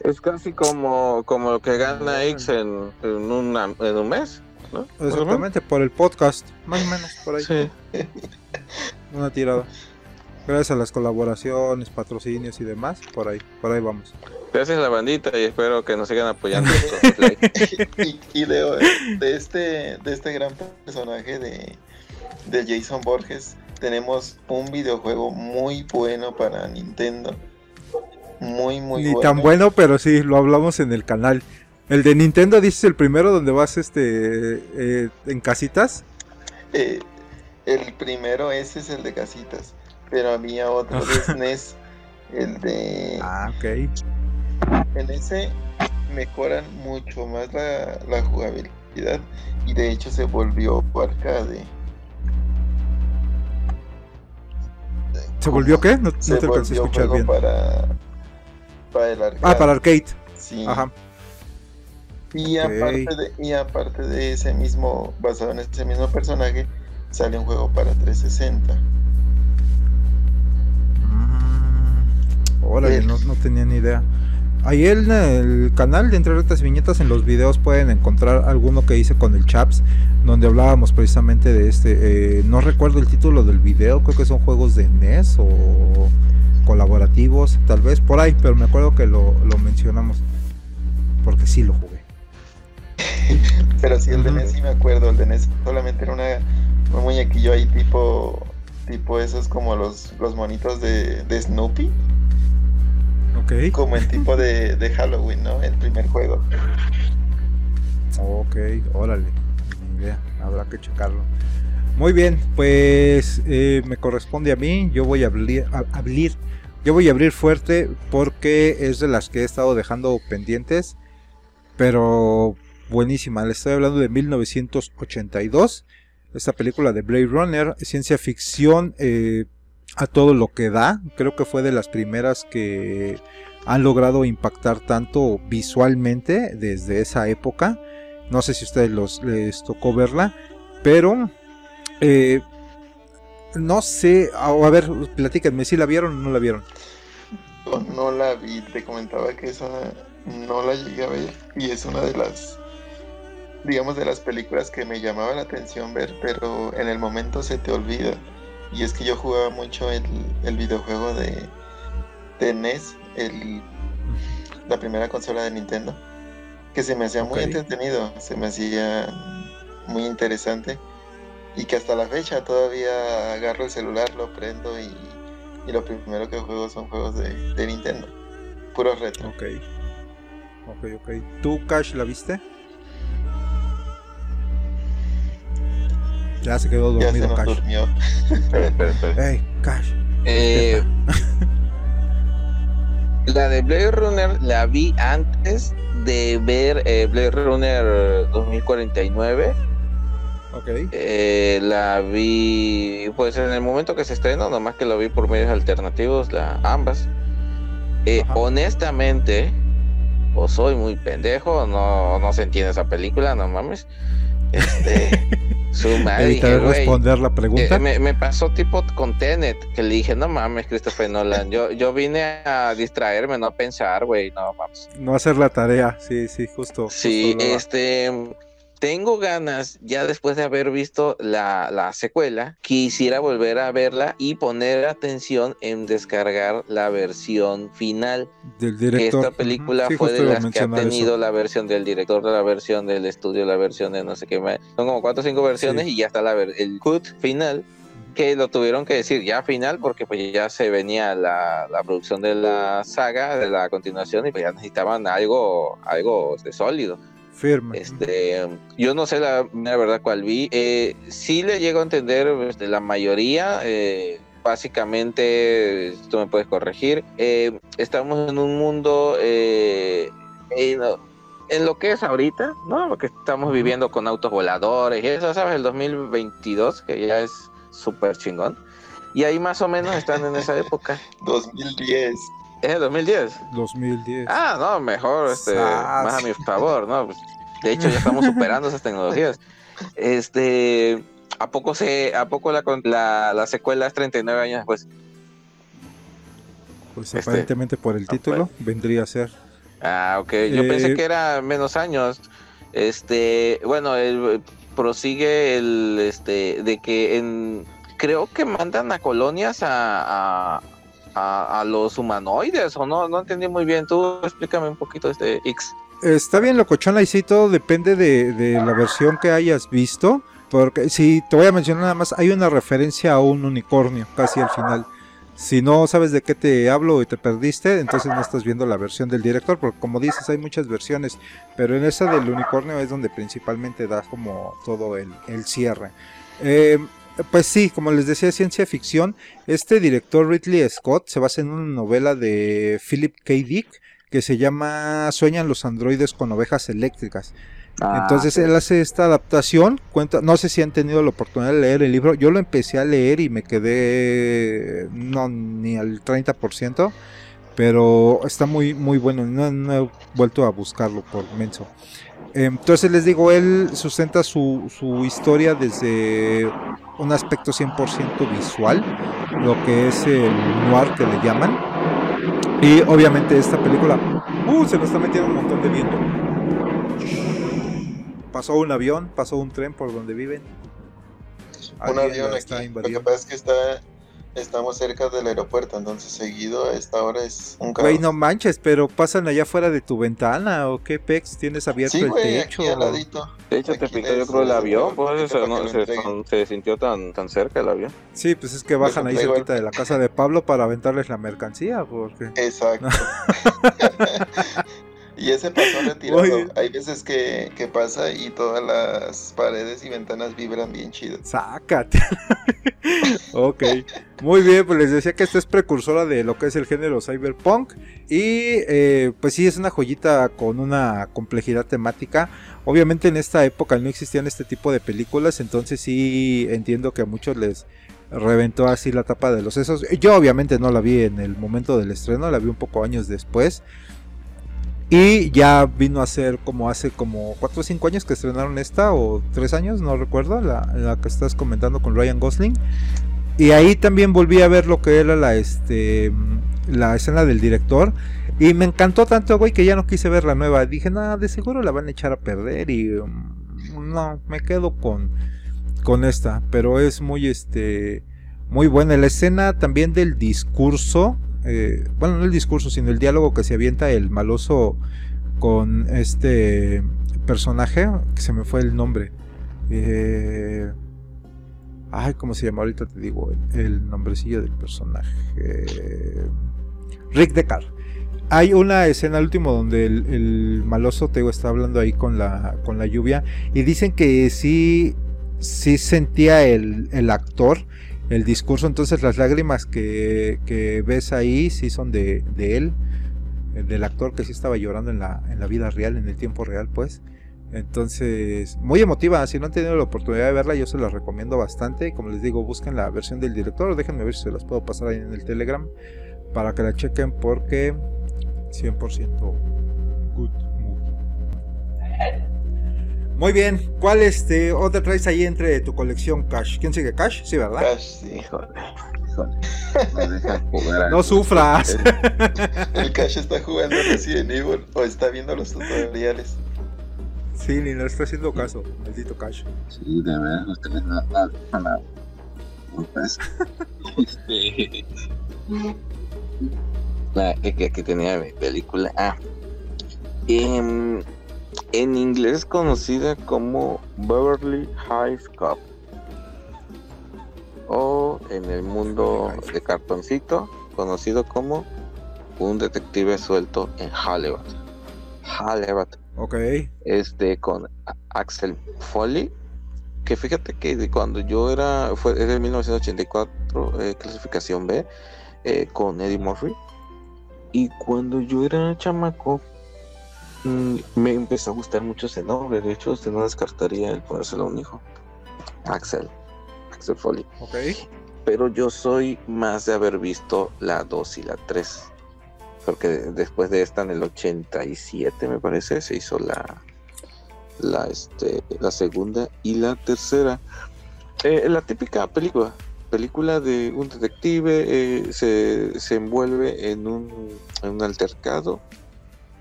Es casi como, como lo que gana X en, en, una- en un mes, ¿no? Exactamente, por el podcast. Más o menos, por ahí. Sí. Una tirada. Gracias a las colaboraciones, patrocinios y demás, por ahí, por ahí vamos. Gracias a la bandita y espero que nos sigan apoyando. y y de, de este, de este gran personaje de, de Jason Borges tenemos un videojuego muy bueno para Nintendo. Muy, muy Ni bueno. tan bueno, pero sí, lo hablamos en el canal. El de Nintendo, dices el primero donde vas este eh, en casitas. Eh, El primero, ese es el de casitas. Pero había otro de SNES, el de... Ah, ok. En ese mejoran mucho más la, la jugabilidad y de hecho se volvió arcade. ¿Se volvió qué? No, no Se te alcancé a escuchar bien. para, para el arcade. Ah, para arcade. Sí. Ajá. Y, aparte de, y aparte de ese mismo, basado en ese mismo personaje, sale un juego para 360. Mm, Órale, El- no, no tenía ni idea. Ahí en el canal de Entre Retas y Viñetas, en los videos pueden encontrar alguno que hice con el Chaps, donde hablábamos precisamente de este. eh, no recuerdo el título del video, creo que son juegos de NES o colaborativos, tal vez por ahí, pero me acuerdo que lo, lo mencionamos. Porque sí lo jugué. Pero sí, el de. NES sí me acuerdo, el de NES solamente era una, un muñequillo ahí tipo, tipo esos como los, los monitos de, de Snoopy, Ok. como el tipo de, de Halloween, ¿no? El primer juego. Ok, órale, habrá que checarlo. Muy bien, pues eh, me corresponde a mí, yo voy a abrir, a- abrir, yo voy a abrir fuerte porque es de las que he estado dejando pendientes, pero buenísima, le estoy hablando de 1982, esta película de Blade Runner, ciencia ficción eh, a todo lo que da, creo que fue de las primeras que han logrado impactar tanto visualmente desde esa época. No sé si a ustedes los, les tocó verla, pero eh, no sé. A, ver, platíquenme si la vieron o no la vieron. Yo no la vi, te comentaba que esa no la llegué a ver y es una de las, digamos, de las películas que me llamaba la atención ver, pero en el momento se te olvida. Y es que yo jugaba mucho el, el videojuego de, de NES, el, la primera consola de Nintendo, que se me hacía muy entretenido, se me hacía muy interesante y que hasta la fecha todavía agarro el celular, lo prendo y, y lo primero que juego son juegos de, de Nintendo, puros retro. Ok. Ok, ok. ¿Tú, Cash, la viste? Ya se quedó Ya se dormido, nos Cash. durmió. Espera, espera, espera. Hey, Cash. Eh, la de Blade Runner la vi antes de ver eh, Blade Runner 2049. Ok. Eh, la vi pues en el momento que se estrenó, nomás que lo vi por medios alternativos, la, ambas. Eh, honestamente, o soy muy pendejo, no, no se entiende esa película, no mames. Este, su madre, güey, responder la pregunta. eh, me, me pasó tipo con Tenet, que le dije, no mames, Christopher Nolan, yo, yo vine a distraerme, no a pensar, güey, no mames. No hacer la tarea. Sí, sí, justo. Sí, justo este, tengo ganas, ya después de haber visto la, la secuela, quisiera volver a verla y poner atención en descargar la versión final. Del director. esta película. Sí, fue de las que ha mencionar eso. tenido la versión del director, la versión del estudio, la versión de no sé qué más. Son como cuatro o cinco versiones Sí. y ya está la el cut final que lo tuvieron que decir ya final porque pues ya se venía la, la producción de la saga, de la continuación y pues ya necesitaban algo, algo este, sólido. Firme. Este, yo no sé la, la verdad cuál vi. Eh, sí le llego a entender este, la mayoría. eh, básicamente, tú me puedes corregir. eh, estamos en un mundo eh, en, en lo que es ahorita, ¿no? Lo que estamos viviendo con autos voladores y eso, ¿sabes? El 2022, que ya es súper chingón. Y ahí más o menos están en esa época. 2010. ¿Es el 2010? 2010. Ah, no, mejor, este, Sas. más a mi favor, ¿no? Pues, de hecho, ya estamos superando esas tecnologías. Este, ¿a poco se, a poco la, la, la secuela es 39 años después? pues este, aparentemente por el no título vendría a ser. Ah, ok. Yo Eh, pensé que era menos años. Este, bueno, el, prosigue el, este, de que en, creo que mandan a colonias a, a, a, los humanoides, o no, no entendí muy bien. Tú explícame un poquito este X. Está bien locochona y sí, todo depende de, de la versión que hayas visto. Porque si te voy a mencionar nada más, hay una referencia a un unicornio casi al final. Si no sabes de qué te hablo y te perdiste, entonces no estás viendo la versión del director, porque como dices, hay muchas versiones, pero en esa del unicornio es donde principalmente da como todo el, el cierre. Eh, Pues sí, como les decía, ciencia ficción. Este director Ridley Scott se basa en una novela de Philip K. Dick que se llama Sueñan los androides con ovejas eléctricas. Ah, Entonces él hace esta adaptación, cuenta, no sé si han tenido la oportunidad de leer el libro, yo lo empecé a leer y me quedé no ni al 30%, pero está muy muy bueno, no, no he vuelto a buscarlo por menso. Entonces les digo, él sustenta su, su historia desde un aspecto 100% visual, lo que es el noir que le llaman. Y obviamente esta película, uh, se nos está metiendo un montón de viento. Pasó un avión, pasó un tren por donde viven. Un Alguien avión aquí. Lo que pasa es que está, estamos cerca del aeropuerto, entonces seguido a esta hora es un caos. Güey, no manches, pero pasan allá fuera de tu ventana o qué pex tienes abierto sí, el güey, techo. aquí al ladito. De hecho, te Aquí picó yo creo el avión, para no, se, entreguen. se sintió tan, tan cerca el avión. Sí, pues es que bajan ahí cerquita de la casa de Pablo para aventarles la mercancía, porque Exacto. y ese pasó retirado. Oye. Hay veces que, que pasa y todas las paredes y ventanas vibran bien chido. sácate. ok, muy bien, pues les decía que esta es precursora de lo que es el género cyberpunk y eh, pues sí es una joyita con una complejidad temática. Obviamente en esta época no existían este tipo de películas, entonces sí entiendo que a muchos les reventó así la tapa de los sesos. Yo obviamente no la vi en el momento del estreno, la vi un poco años después. Y ya vino a ser como hace como 4 o 5 años que estrenaron esta, o 3 años, no recuerdo, la, la que estás comentando con Ryan Gosling. Y ahí también volví a ver lo que era la, este, la escena del director. Y me encantó tanto, güey, que ya no quise ver la nueva. Dije, nada, de seguro la van a echar a perder. Y um, no, me quedo con, con esta. Pero es muy, este, muy buena. La escena también del discurso. Eh, bueno, no el discurso, sino el diálogo que se avienta el maloso con este personaje. Que se me fue el nombre. Eh, ay, ¿cómo se llama? Ahorita te digo el, nombrecillo del personaje. Rick Deckard. Hay una escena al último donde el, el maloso Teo está hablando ahí con la, con la lluvia y dicen que sí, sí sentía el, el actor el discurso, entonces las lágrimas que, que ves ahí sí son de, él, eh, del actor que sí estaba llorando en la, en la vida real, en el tiempo real pues. Entonces, muy emotiva, si no han tenido la oportunidad de verla, yo se la recomiendo bastante. Como les digo, busquen la versión del director, déjenme ver si se las puedo pasar ahí en el Telegram para que la chequen porque 100% good movie. Muy bien, ¿cuál este otra traes ahí entre tu colección Cash? ¿Quién sigue Cash? Sí, ¿verdad? Cash, sí. Híjole. No No sufras. El Cash está jugando Resident Evil o está viendo los tutoriales. Sí, ni le está haciendo caso, maldito Cash. Sí, de verdad, no tenés nada. nada, nada. Este, la, es que tenía mi película. Ah, em, en inglés conocida como Beverly Hills Cop. O en el mundo de cartoncito, conocido como un detective suelto en Hollywood. Hollywood Ok. este con Axel Foley que fíjate que cuando yo era fue era de 1984 eh, clasificación B eh, con Eddie Murphy y cuando yo era chamaco me empezó a gustar mucho ese nombre de hecho usted no descartaría el ponérselo a un hijo Axel Axel Foley Ok. pero yo soy más de haber visto la 2 y la 3. Porque de- después de esta, en el 87, me parece, se hizo la, la, este, la segunda y la tercera. Eh, la típica película. Película de un detective eh, se, se envuelve en un, en un altercado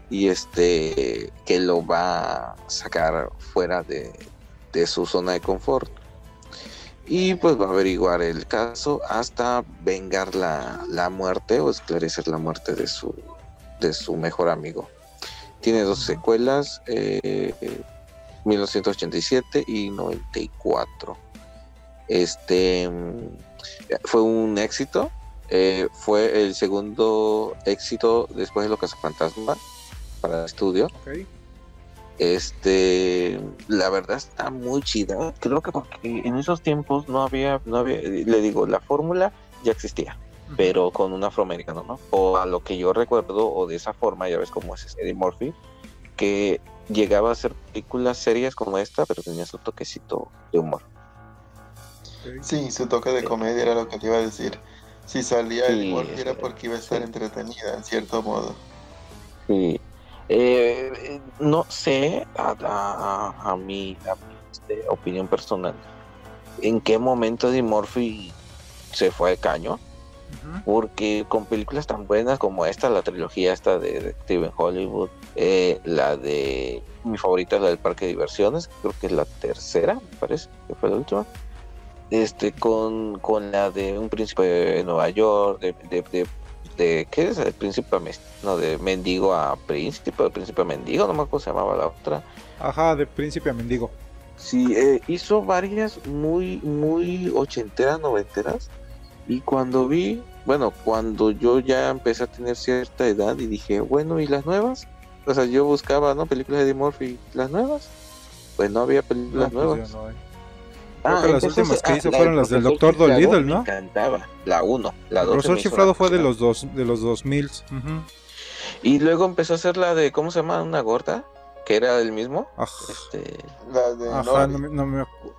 y este que lo va a sacar fuera de, de su zona de confort y pues va a averiguar el caso hasta vengar la, la muerte o esclarecer la muerte de su, de su mejor amigo. Tiene dos secuelas, eh, 1987 y 94. Este fue un éxito, eh, fue el segundo éxito después de Lo Fantasma para el estudio. Este, la verdad está muy chida. Creo que porque en esos tiempos no había, no había, le digo, la fórmula ya existía, pero con un afroamericano, ¿no? O a lo que yo recuerdo, o de esa forma, ya ves cómo es Eddie Murphy, que llegaba a hacer películas serias como esta, pero tenía su toquecito de humor. Sí, su toque de comedia era lo que te iba a decir. Si salía el Sí, Murphy era porque iba a estar sí. entretenida, en cierto modo. Sí. Eh, no sé, a, a- a- a mi, a mi, este, opinión personal, en qué momento Eddie Murphy se fue al caño, porque con películas tan buenas como esta, la trilogía esta de Detective en Hollywood, eh, la de mi favorita es la del Parque de Diversiones, creo que es la tercera, me parece, que fue la última. Este, con, con la de Un Príncipe de Nueva York, de, de, de, de- ¿qué es? El Príncipe no, de Mendigo a Príncipe, de Príncipe a Mendigo, no me acuerdo cómo se llamaba la otra. Ajá, de Príncipe a Mendigo. Sí, eh, hizo varias muy, muy ochenteras, noventeras. Y cuando vi, bueno, cuando yo ya empecé a tener cierta edad y dije, bueno, ¿y las nuevas? O sea, yo buscaba, ¿no? Películas de Eddie Murphy, ¿las nuevas? Pues no había No, películas pues nuevas. ya Ah, Creo que las últimas que hizo fueron las del Dr. Dolittle, ¿no? Me encantaba. La 1, la 2. Profesor Chiflado fue de los dos, de los 2000. Ujú. Y luego empezó a hacer la de, ¿cómo se llama? Una gorda, que era el mismo. Aj- Este, La de Ajá, no, me- no me acu-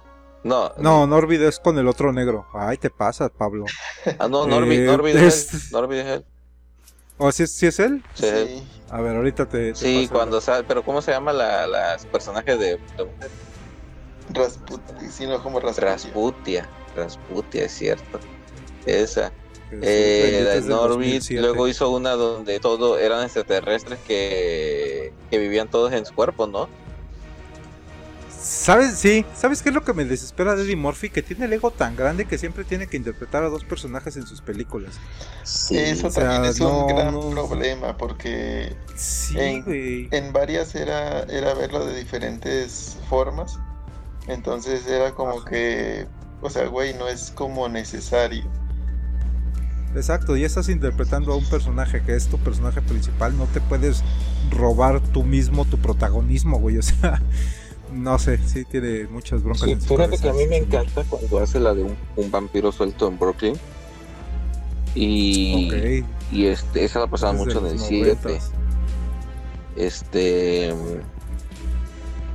no, No, Norbid es con el otro negro. Ay, te pasa, Pablo. ah, no, Norby, Eh, Norby de es- él, Norby de él. ¿O si es, sí es él? Sí, Sí. A ver, ahorita te. te Sí, cuando sale, pero ¿cómo se llama la, las personajes de, de Rasputin, sí, no como. Rasputia? Rasputia, es cierto. Esa. Eh, la es de del Norbit, 2007. luego hizo una donde todo eran extraterrestres que, que vivían todos en su cuerpo, ¿no? ¿Sabes? Sí. ¿Sabes qué es lo que me desespera de Eddie Murphy? Que tiene el ego tan grande que siempre tiene que interpretar a dos personajes en sus películas. Sí. Eso o sea, también es no, un gran no- problema porque Sí, En- en varias era, era verlo de diferentes formas. Entonces era como que, o sea, güey, no es como necesario. Exacto, y estás interpretando a un personaje que es tu personaje principal, no te puedes robar tú mismo tu protagonismo, güey. O sea, no sé, sí tiene muchas broncas. Sí, en su fíjate cabeza. que a mí me encanta cuando hace la de un, un vampiro suelto en Brooklyn. Y, Ok, y este, esa la pasaba desde mucho en el los 7. 90s. Este.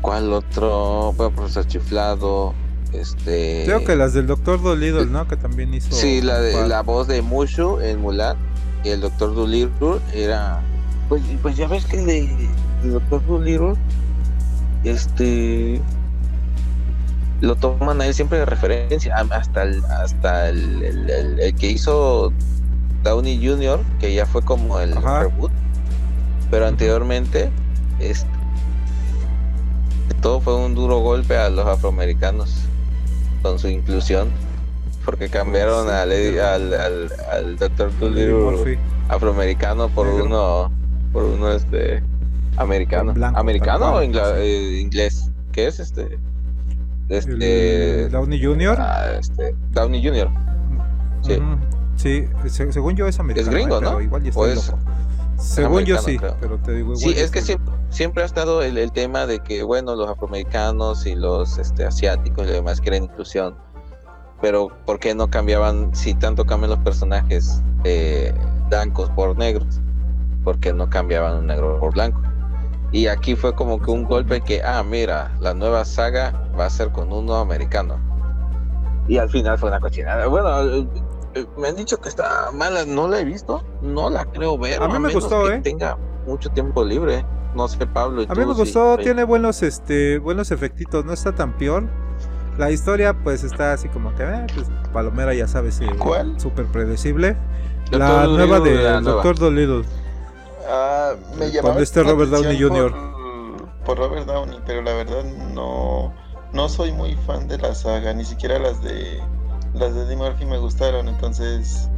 ¿Cuál otro? Bueno, profesor Chiflado. Este. Creo que las del Doctor Dolittle, ¿no? Que también hizo. Sí, la, de, la voz de Mushu en Mulan. Y el Doctor Dolittle era. Pues, pues ya ves que de, el Doctor Dolittle. Este. Lo toman a él siempre de referencia. Hasta el, hasta el, el- el- el que hizo Downey Jr., que ya fue como el Ajá. reboot. Pero anteriormente. Este, todo fue un duro golpe a los afroamericanos con su inclusión porque cambiaron al, al, al, al Dr. Dolittle afroamericano por Negro. uno por uno este americano Blanco, americano o ingla- eh, inglés ¿qué es este este Downey Jr. ah, este Downey Jr. sí. Sí, se- según yo es americano. gringo, eh, ¿no? Igual ya ¿O estoy es. Según yo sí, creo. pero te digo igual. Sí, es que siempre, siempre ha estado el, el tema de que, bueno, los afroamericanos y los este, asiáticos y demás quieren inclusión. Pero, ¿por qué no cambiaban, si tanto cambian los personajes eh, blancos por negros? ¿Por qué no cambiaban un negro por blanco? Y aquí fue como que un golpe que, ah, mira, la nueva saga va a ser con uno americano. Y al final fue una cochinada. Bueno, eh, eh, me han dicho que está mala, no la he visto, no la creo ver. A mí me gustó, que ¿eh? tenga mucho tiempo libre. No sé, Pablo. ¿y A mí tú me gustó, si- tiene buenos, este, buenos efectitos, no está tan peor. La historia, pues, está así como que, eh, pues, Palomera, ya sabes, eh, ¿Cuál? súper predecible. Doctor La Dolittle, nueva de la. Doctor Dolittle. Ah, me Con llamaba este la Robert Downey Jr.. Por, por Robert Downey, pero la verdad no, no soy muy fan de la saga, ni siquiera las de las de Eddie Murphy me gustaron, entonces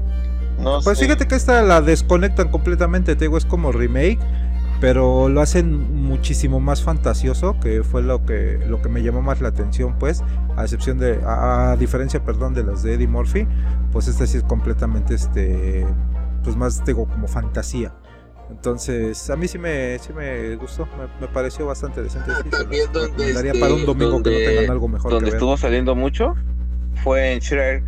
no Pues sé. fíjate que esta la desconectan completamente, te digo, es como remake, pero lo hacen muchísimo más fantasioso, que fue lo que lo que me llamó más la atención, pues, a excepción de a, a diferencia, perdón, de las de Eddie Murphy, pues esta sí es completamente este pues más digo como fantasía. Entonces, a mí sí me, sí me gustó, me, me pareció bastante decente. sí, se las También donde, este, para un domingo que no donde- tengan algo mejor donde que ver. estuvo saliendo mucho fue en Shrek.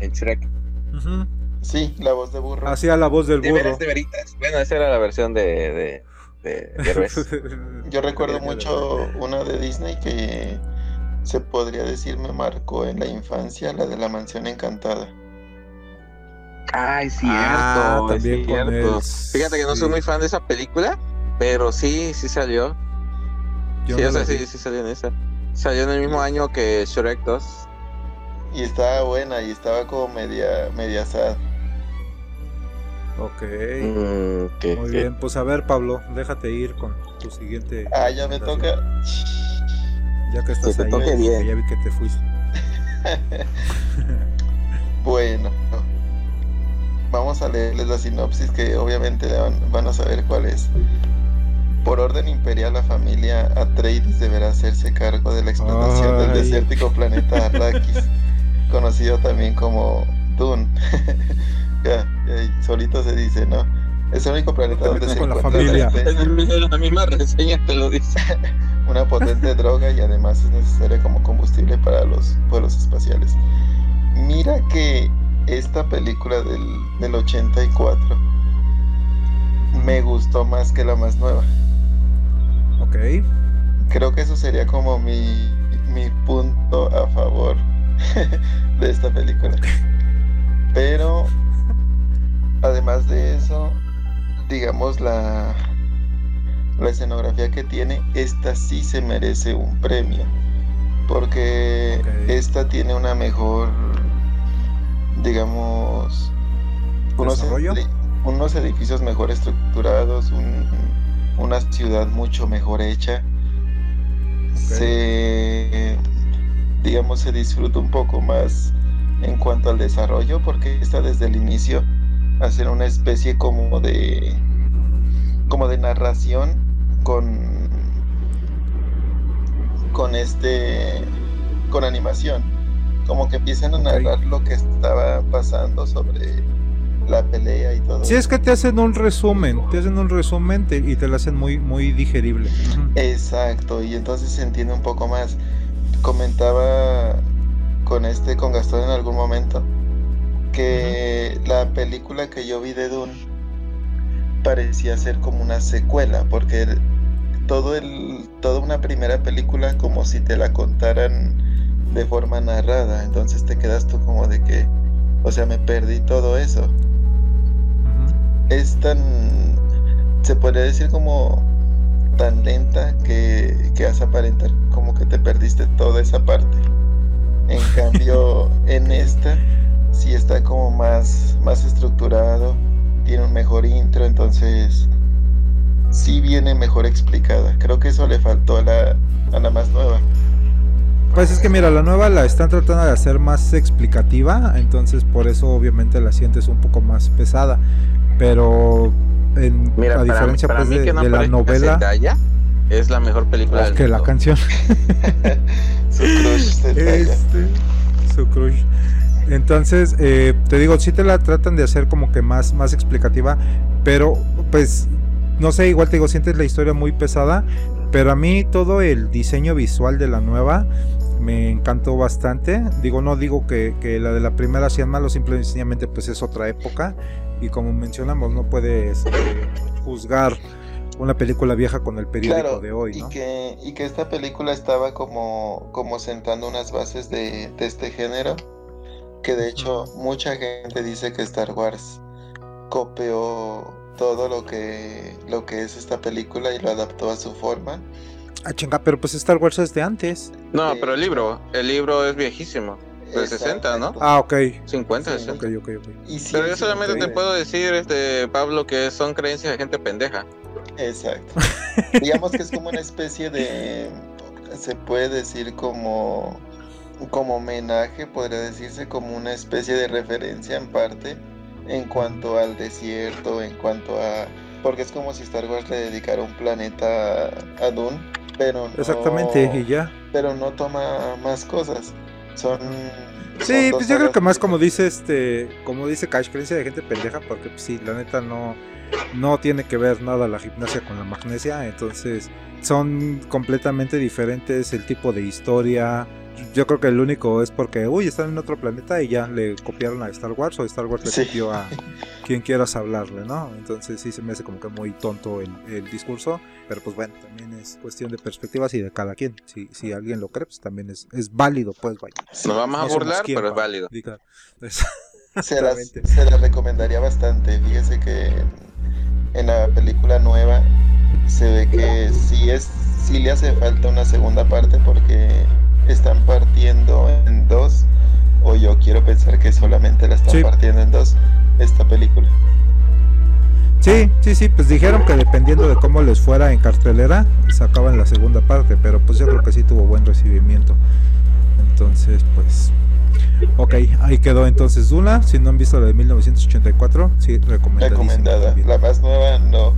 En Shrek. Ujú. Sí, la voz de burro. Hacía la voz del De burro. veras, de veritas. Bueno, esa era la versión de, de, de. Yo recuerdo mucho una de Disney que se podría decir me marcó en la infancia, la de la mansión encantada. Ay, cierto. Ah, es también cierto. él, Fíjate que no soy sí. muy fan de esa película, pero sí, sí salió. Yo sí, no o sea, la vi. sí, sí salió en esa. Salió en el mismo año que Shrek 2. Y estaba buena y estaba como media, media sad. Ok. Mm, ok, Muy bien, pues a ver, Pablo, déjate ir con tu siguiente. Ah, ya me toca. Ya que estás Que te ahí, toque bien. ya vi que te fuiste. Bueno, vamos a leerles la sinopsis que obviamente van, a saber cuál es. Por orden imperial, la familia Atreides deberá hacerse cargo de la explotación del desértico planeta Arrakis, conocido también como Dune. Ya, ya, solito se dice, ¿no? Es el único planeta donde se con la encuentra familia. En el- en la misma reseña te lo dice. una potente droga y además es necesaria como combustible para los vuelos espaciales. Mira que esta película del, del 84 me gustó más que la más nueva. Ok. Creo que eso sería como mi, mi punto a favor de esta película. Pero además de eso, digamos la, la escenografía que tiene, esta sí se merece un premio. Porque esta tiene una mejor, digamos, unos, unos edificios mejor estructurados, un- una ciudad mucho mejor hecha. Se, digamos, se disfruta un poco más en cuanto al desarrollo, porque está desde el inicio hacer una especie como de, como de narración con, con este, con animación, como que empiezan a narrar lo que estaba pasando sobre la pelea y todo. Si es que te hacen un resumen, te hacen un resumen te- y te lo hacen muy, muy digerible. Exacto, y entonces se entiende un poco más. Comentaba con este, con Gastón en algún momento, que la película que yo vi de Dune parecía ser como una secuela, porque todo el, toda una primera película como si te la contaran de forma narrada, entonces te quedas tú como de que, o sea, me perdí todo eso. Es tan, se podría decir como tan lenta que, que hace aparentar como que te perdiste toda esa parte. En cambio, en esta sí está como más, más estructurado, tiene un mejor intro, entonces sí viene mejor explicada. Creo que eso le faltó a la, a la más nueva. Pues es que mira, la nueva la están tratando de hacer más explicativa, entonces por eso obviamente la sientes un poco más pesada. Pero en, Mira, a para, diferencia para pues, mí de, que no de la novela, Zendaya es la mejor película del que la canción Su crush. Este, su crush. Entonces, eh, te digo, sí te la tratan de hacer como que más, más explicativa, pero pues, no sé, igual te digo, sientes la historia muy pesada, pero a mí todo el diseño visual de la nueva me encantó bastante. Digo, no digo que, que la de la primera sea malo, simplemente pues es otra época, y como mencionamos, no puedes eh, juzgar una película vieja con el periódico Claro, de hoy, y, ¿no? que, y que esta película estaba como, como sentando unas bases de, de este género, que de hecho mucha gente dice que Star Wars copió todo lo que, lo que es esta película y lo adaptó a su forma. Ah, chinga, pero pues Star Wars es de antes. No, De pero el libro, el libro es viejísimo. De 60, ¿no? Ah, ok. 50, Sí. 60. Ok, ok, ok. Y sí, Pero yo sí, solamente te puedo decir, este Pablo, que son creencias de gente pendeja. Exacto. Digamos que es como una especie de, se puede decir como, como homenaje, podría decirse como una especie de referencia en parte en cuanto al desierto, en cuanto a, porque es como si Star Wars le dedicara un planeta a, Dune, pero no, Exactamente, y ya. pero no toma más cosas. Son Sí, son pues yo creo que más como dice este, como dice Cash, creencia de gente pendeja, porque pues, sí, la neta no, no tiene que ver nada la gimnasia con la magnesia, entonces son completamente diferentes el tipo de historia. Yo creo que el único es porque, uy, están en otro planeta y ya le copiaron a Star Wars o Star Wars le Sí. copió a quien quieras hablarle, ¿no? Entonces sí se me hace como que muy tonto el, el discurso, pero pues bueno, también es cuestión de perspectivas y de cada quien. Si, si alguien lo cree, pues también es, es válido, pues vaya. Nos vamos a No burlar, quien pero es válido. diga- Se las, se las recomendaría bastante. Fíjese que en, en la película nueva se ve que sí es sí le hace falta una segunda parte porque están partiendo en dos o yo quiero pensar que solamente la están Sí. partiendo en dos esta película. Sí, sí, sí, pues dijeron que dependiendo de cómo les fuera en cartelera, sacaban la segunda parte, pero pues yo creo que sí tuvo buen recibimiento. Entonces, pues... Ok, ahí quedó entonces Duna. Si no han visto la de 1984, sí, recomendadísima Recomendada. también. La más nueva no.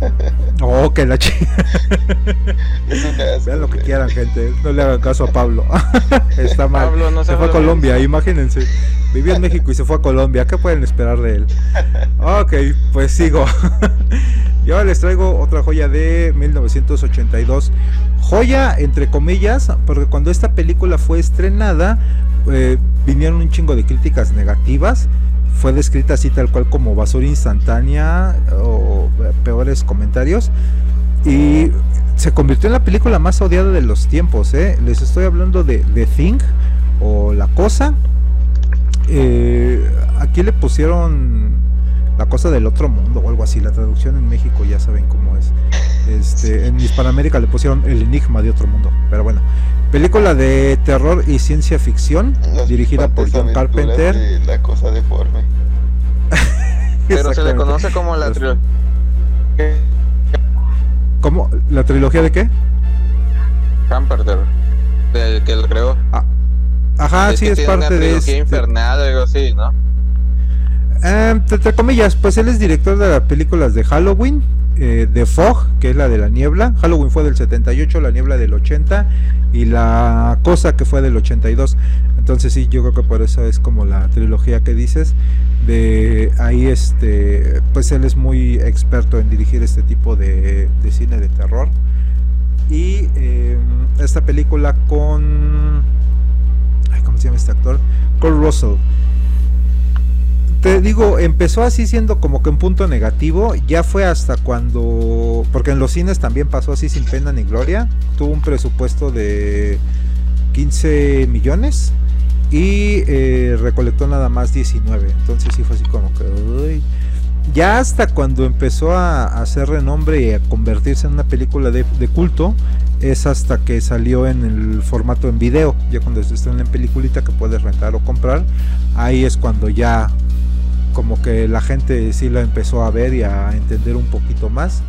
Oh, que la chi- Es un asco, Vean lo que quieran, gente. No le hagan caso a Pablo. Está mal. Pablo, no se se fue a Colombia, imagínense. Vivió en México y se fue a Colombia. ¿Qué pueden esperar de él? Ok, pues sigo. Yo ahora les traigo otra joya de 1982. Joya, entre comillas, porque cuando esta película fue estrenada, eh, vinieron un chingo de críticas negativas. Fue descrita así tal cual como basura instantánea o eh, peores comentarios. Y se convirtió en la película más odiada de los tiempos. ¿eh? Les estoy hablando de The Thing o La Cosa. Eh, aquí le pusieron La Cosa del Otro Mundo o algo así. La traducción en México ya saben cómo es. Este, en Hispanoamérica le pusieron El Enigma de Otro Mundo. Pero bueno, película de terror y ciencia ficción Las dirigida por John Carpenter. de la cosa deforme. Pero se le conoce como la trilogía. ¿Cómo? ¿La trilogía de qué? Camperter, del que lo creó. Ajá, sí, que es parte de este- infernal o algo así, ¿no? Eh, entre comillas, pues él es director de las películas de Halloween, eh, de Fog, que es la de la niebla. Halloween fue del 78, la niebla del 80 y la cosa que fue del 82. Entonces sí, yo creo que por eso es como la trilogía que dices. De ahí, este, pues él es muy experto en dirigir este tipo de, de cine de terror. Y eh, esta película con... ¿Cómo se llama este actor? Kurt Russell te digo, empezó así siendo como que un punto negativo, ya fue hasta cuando, porque en los cines también pasó así sin pena ni gloria, tuvo un presupuesto de 15 millones y eh, recolectó nada más 19, entonces sí fue así como que, uy. Ya hasta cuando empezó a, hacer renombre y a convertirse en una película de, culto, es hasta que salió en el formato en video, ya cuando está en peliculita que puedes rentar o comprar, ahí es cuando ya como que la gente sí la empezó a ver y a entender un poquito más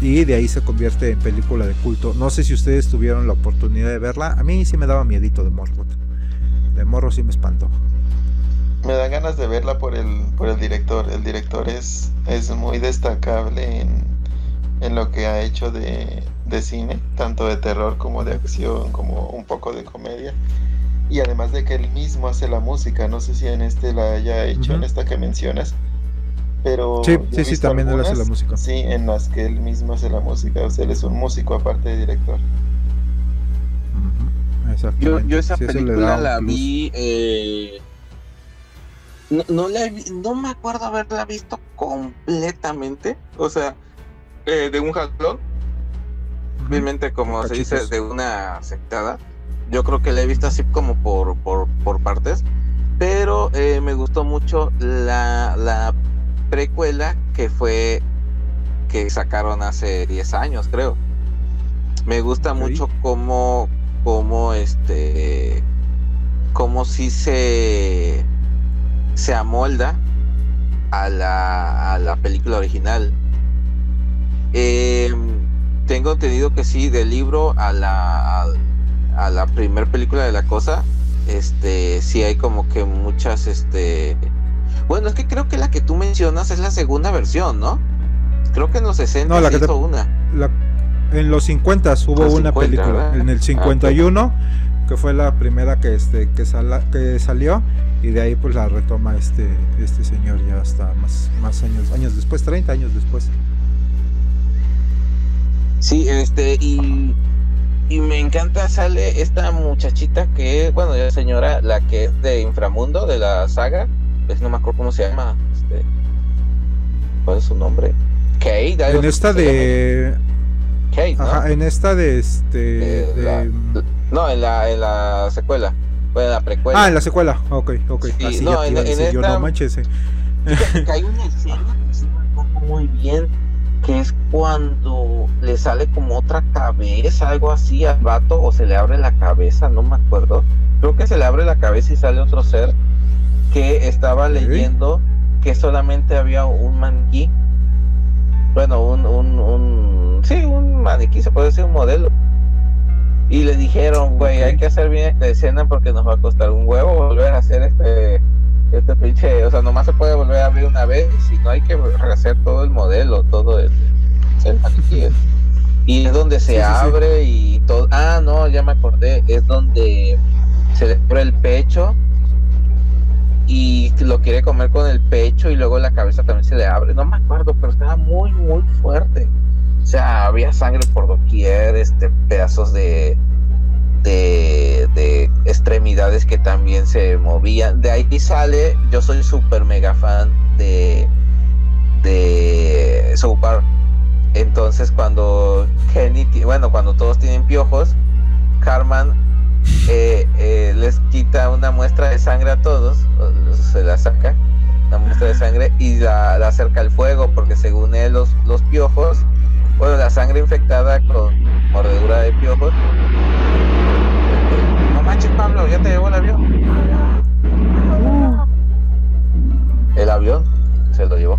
y de ahí se convierte en película de culto. No sé si ustedes tuvieron la oportunidad de verla, a mí sí me daba miedito de morro. De morro sí me espantó. Me dan ganas de verla por el, por el director. El director es, es muy destacable en, en lo que ha hecho de, de cine, tanto de terror como de acción, como un poco de comedia. Y además de que él mismo hace la música, no sé si en este la haya hecho, en esta que mencionas. Pero Sí, sí, sí, también él hace la música. Sí, en las que él mismo hace la música. O sea, él es un músico aparte de director. Ujú, Yo, Exactamente. yo esa Sí, película la vi. eh, no, no, la he vi- no me acuerdo haberla visto completamente. O sea, eh, de un jalón. Obviamente, como se dice, de una sectada. Yo creo que la he visto así como por, por, por partes. Pero eh, me gustó mucho la, la precuela que fue que sacaron hace 10 años, creo. Me gusta mucho cómo, cómo este, cómo si se, se amolda a la, a la película original. Eh, tengo entendido que sí, del libro a la, a, a la primer película de la cosa, este, sí hay como que muchas, este, bueno, es que creo que la que tú mencionas es la segunda versión, ¿no? Creo que en los 60 No, la que te- una. La- en los 50 hubo Ah, una 50, película. ¿verdad? En el 51 que fue la primera que este que, sala- que salió y de ahí pues la retoma este este señor ya hasta más más años años después 30 años después Sí, este, y, y me encanta, sale esta muchachita que es, bueno, ya señora, la que es de Inframundo, de la saga, pues no me acuerdo cómo se llama, este, ¿cuál es su nombre? Kate, en esta llama. De Kate, ¿no? ajá, en esta de este Eh, de- la- no, en la, en la secuela, bueno, en la precuela. ah en la secuela ok ok Sí, así no, ya te en- iba a en decir yo esta- no manches eh. Que hay una escena que sí me acuerdo muy bien, que es cuando le sale como otra cabeza, algo así al vato, o se le abre la cabeza, no me acuerdo. Creo que se le abre la cabeza y sale otro ser que estaba leyendo que solamente había un maniquí. Bueno, un, un, un, sí, un maniquí, se puede decir un modelo. Y le dijeron, güey, hay que hacer bien esta escena porque nos va a costar un huevo volver a hacer este este pinche, o sea, nomás se puede volver a abrir una vez y no hay que rehacer todo el modelo, todo el, el maniquí. Y es donde se Sí, sí, sí. abre y todo. Ah, no, ya me acordé, es donde se le abre el pecho y lo quiere comer con el pecho y luego la cabeza también se le abre. No me acuerdo, pero estaba muy, muy fuerte. O sea, había sangre por doquier, este, pedazos de, de, de extremidades que también se movían. De ahí sale, yo soy súper mega fan de, de South. Entonces cuando Kenny, bueno, cuando todos tienen piojos, Carman eh, eh, les quita una muestra de sangre a todos, se la saca, una muestra de sangre y la, la acerca al fuego, porque según él los, los piojos, bueno, la sangre infectada con mordedura de piojos. No manches, Pablo, ya te llevó el avión. El avión se lo llevó.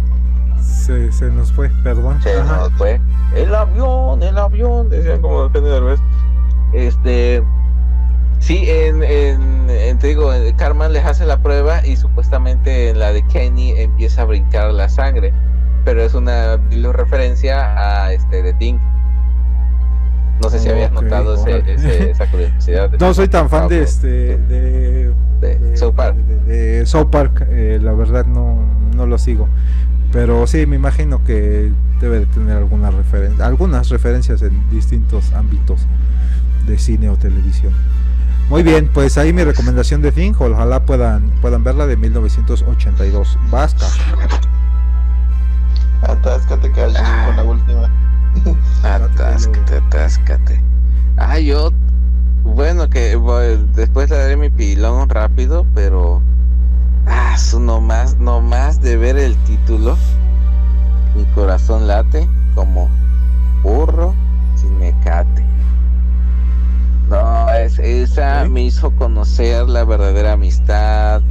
se, se nos fue perdón Se Ajá. nos fue. El avión, el avión, decían como depende del vez. Este. Sí, en, en, en- te digo, en Carmen les hace la prueba y supuestamente en la de Kenny empieza a brincar la sangre. Pero es una referencia a este de. No sé si habías notado ese- ese- esa curiosidad. no soy tan fan de Pablo, este de de South Park. de, de South Park, eh, la verdad no, no lo sigo. Pero sí, me imagino que debe de tener alguna referen- algunas referencias en distintos ámbitos de cine o televisión. Muy bien, pues ahí mi recomendación de Thing, ojalá puedan, puedan verla de 1982. Vasca. Atáscate, Cash, Ah. con la última. Atáscate, atáscate. Ah, yo. Bueno, que voy- después le daré mi pilón rápido, pero. Ah, su nomás, nomás de ver el título. Mi corazón late como burro sin mecate. No, es, esa me hizo conocer la verdadera amistad.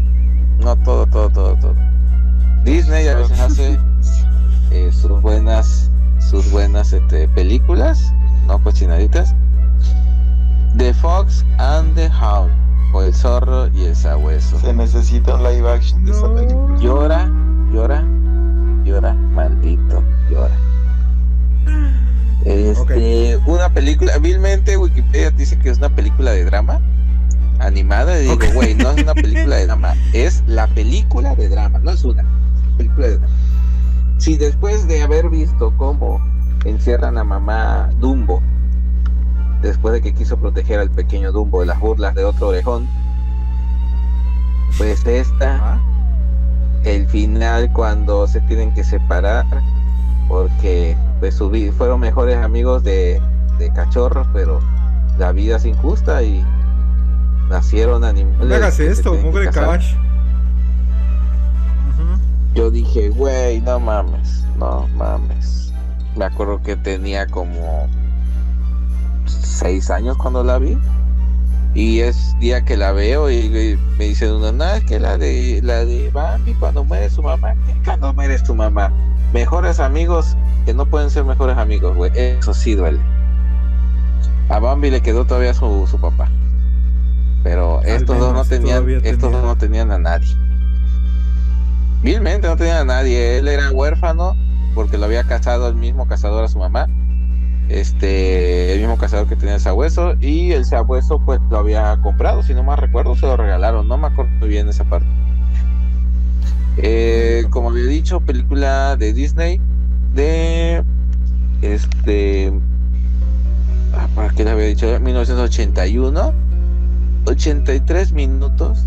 No, todo, todo, todo, todo. Disney a veces hace eh, sus buenas sus buenas este, películas, no cochinaditas. The Fox and the Hound, o El Zorro y el Sabueso. Se necesita un live action de esa película. Llora, llora, llora, maldito, llora. Este, una película, vilmente Wikipedia dice que es una película de drama animada y digo, güey, no es una película de drama, es la película de drama, no es una película de drama. Si después de haber visto cómo encierran a mamá Dumbo, después de que quiso proteger al pequeño Dumbo de las burlas de otro orejón, pues esta Ah, el final cuando se tienen que separar porque pues su vi- fueron mejores amigos de, de cachorros pero la vida es injusta y nacieron animales No hagas esto, mugre. Yo dije güey no mames no mames me acuerdo que tenía como seis años cuando la vi y es día que la veo y, y me dicen no, es que la de la de Bambi cuando muere su mamá, ¿qué cuando muere su mamá? Mejores amigos que no pueden ser mejores amigos, güey. Eso sí duele. A Bambi le quedó todavía su, su papá. Pero estos dos no tenían, estos tenía. dos no tenían a nadie. Vilmente no tenían a nadie. Él era huérfano porque lo había casado el mismo cazador a su mamá. este el mismo cazador que tenía el sabueso. Y el sabueso pues lo había comprado si no más recuerdo se lo regalaron. No me acuerdo muy bien esa parte. Eh, como había dicho película de Disney de este ah, para qué le había dicho 1981 83 minutos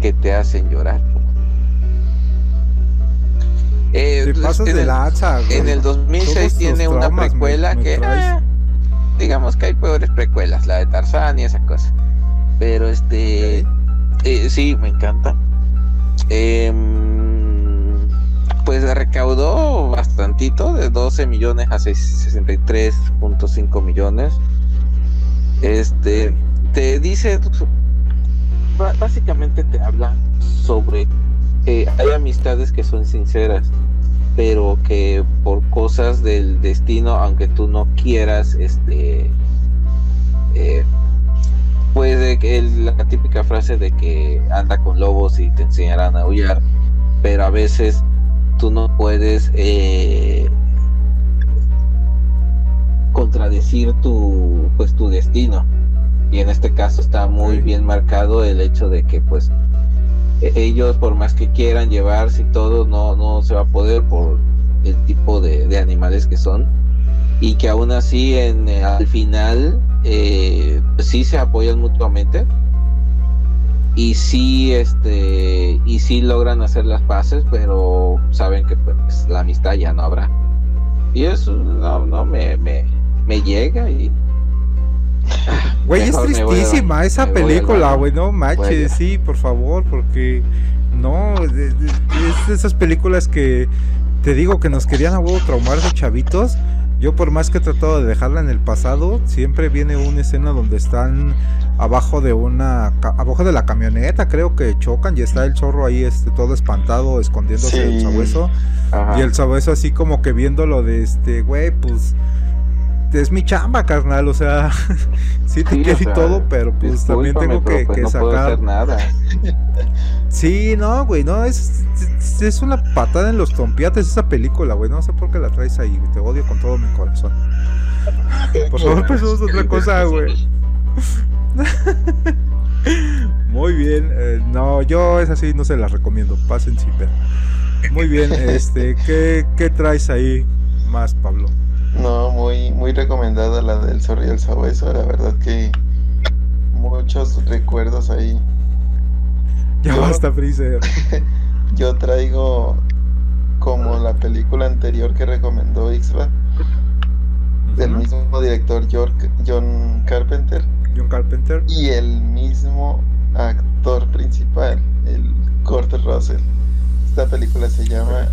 que te hacen llorar Eh, pues, pasas en de el- lanza, güey. en el 2006 Todos tiene una traumas precuela me que, ah, digamos que hay peores precuelas, la de Tarzán y esa cosa. Pero este, eh, sí, me encanta. Em, pues recaudó bastantito, de 12 millones a 63.5 millones. Este, te dice, básicamente te habla sobre que hay amistades que son sinceras pero que por cosas del destino, aunque tú no quieras, este, eh, puede que el- la típica frase de que anda con lobos y te enseñarán a aullar, pero a veces tú no puedes eh, contradecir tu, pues, tu destino. Y en este caso está muy bien marcado el hecho de que pues ellos por más que quieran llevarse todo no no se va a poder por el tipo de, de animales que son. Y que aún así en eh, al final eh, sí se apoyan mutuamente. Y sí este y sí logran hacer las paces pero saben que pues la amistad ya no habrá. Y eso no no me me, me llega y Güey, es tristísima esa película, güey. No manches, sí, por favor, porque no, es de esas películas que te digo que nos querían a huevo traumar de chavitos. Yo por más que he tratado de dejarla en el pasado, siempre viene una escena donde están abajo de una abajo de la camioneta, creo que chocan y está el zorro ahí este todo espantado escondiéndose del Sí. sabueso. ajá. Y el sabueso así como que viéndolo de este, güey, pues es mi chamba, carnal, o sea, sí te Sí, o quiero y todo, pero pues también tengo pero, que, pues, que no puedo sacar. hacer nada Sí, no, güey, no, es, es, una patada en los tompiates esa película, güey, no sé por qué la traes ahí, güey, te odio con todo mi corazón. Por favor, pensemos otra cosa, güey. Muy bien, eh, no, yo es así, no se las recomiendo, pasen sin ver. Muy bien, este, ¿qué, qué traes ahí más, Pablo? No, muy, muy recomendada la del zorro y el sabueso, la verdad que muchos recuerdos ahí. Ya Yo- basta, Freezer. Yo traigo como la película anterior que recomendó Ixba, del mismo director York- John Carpenter John Carpenter. y el mismo actor principal, el Kurt Russell. Esta película se llama,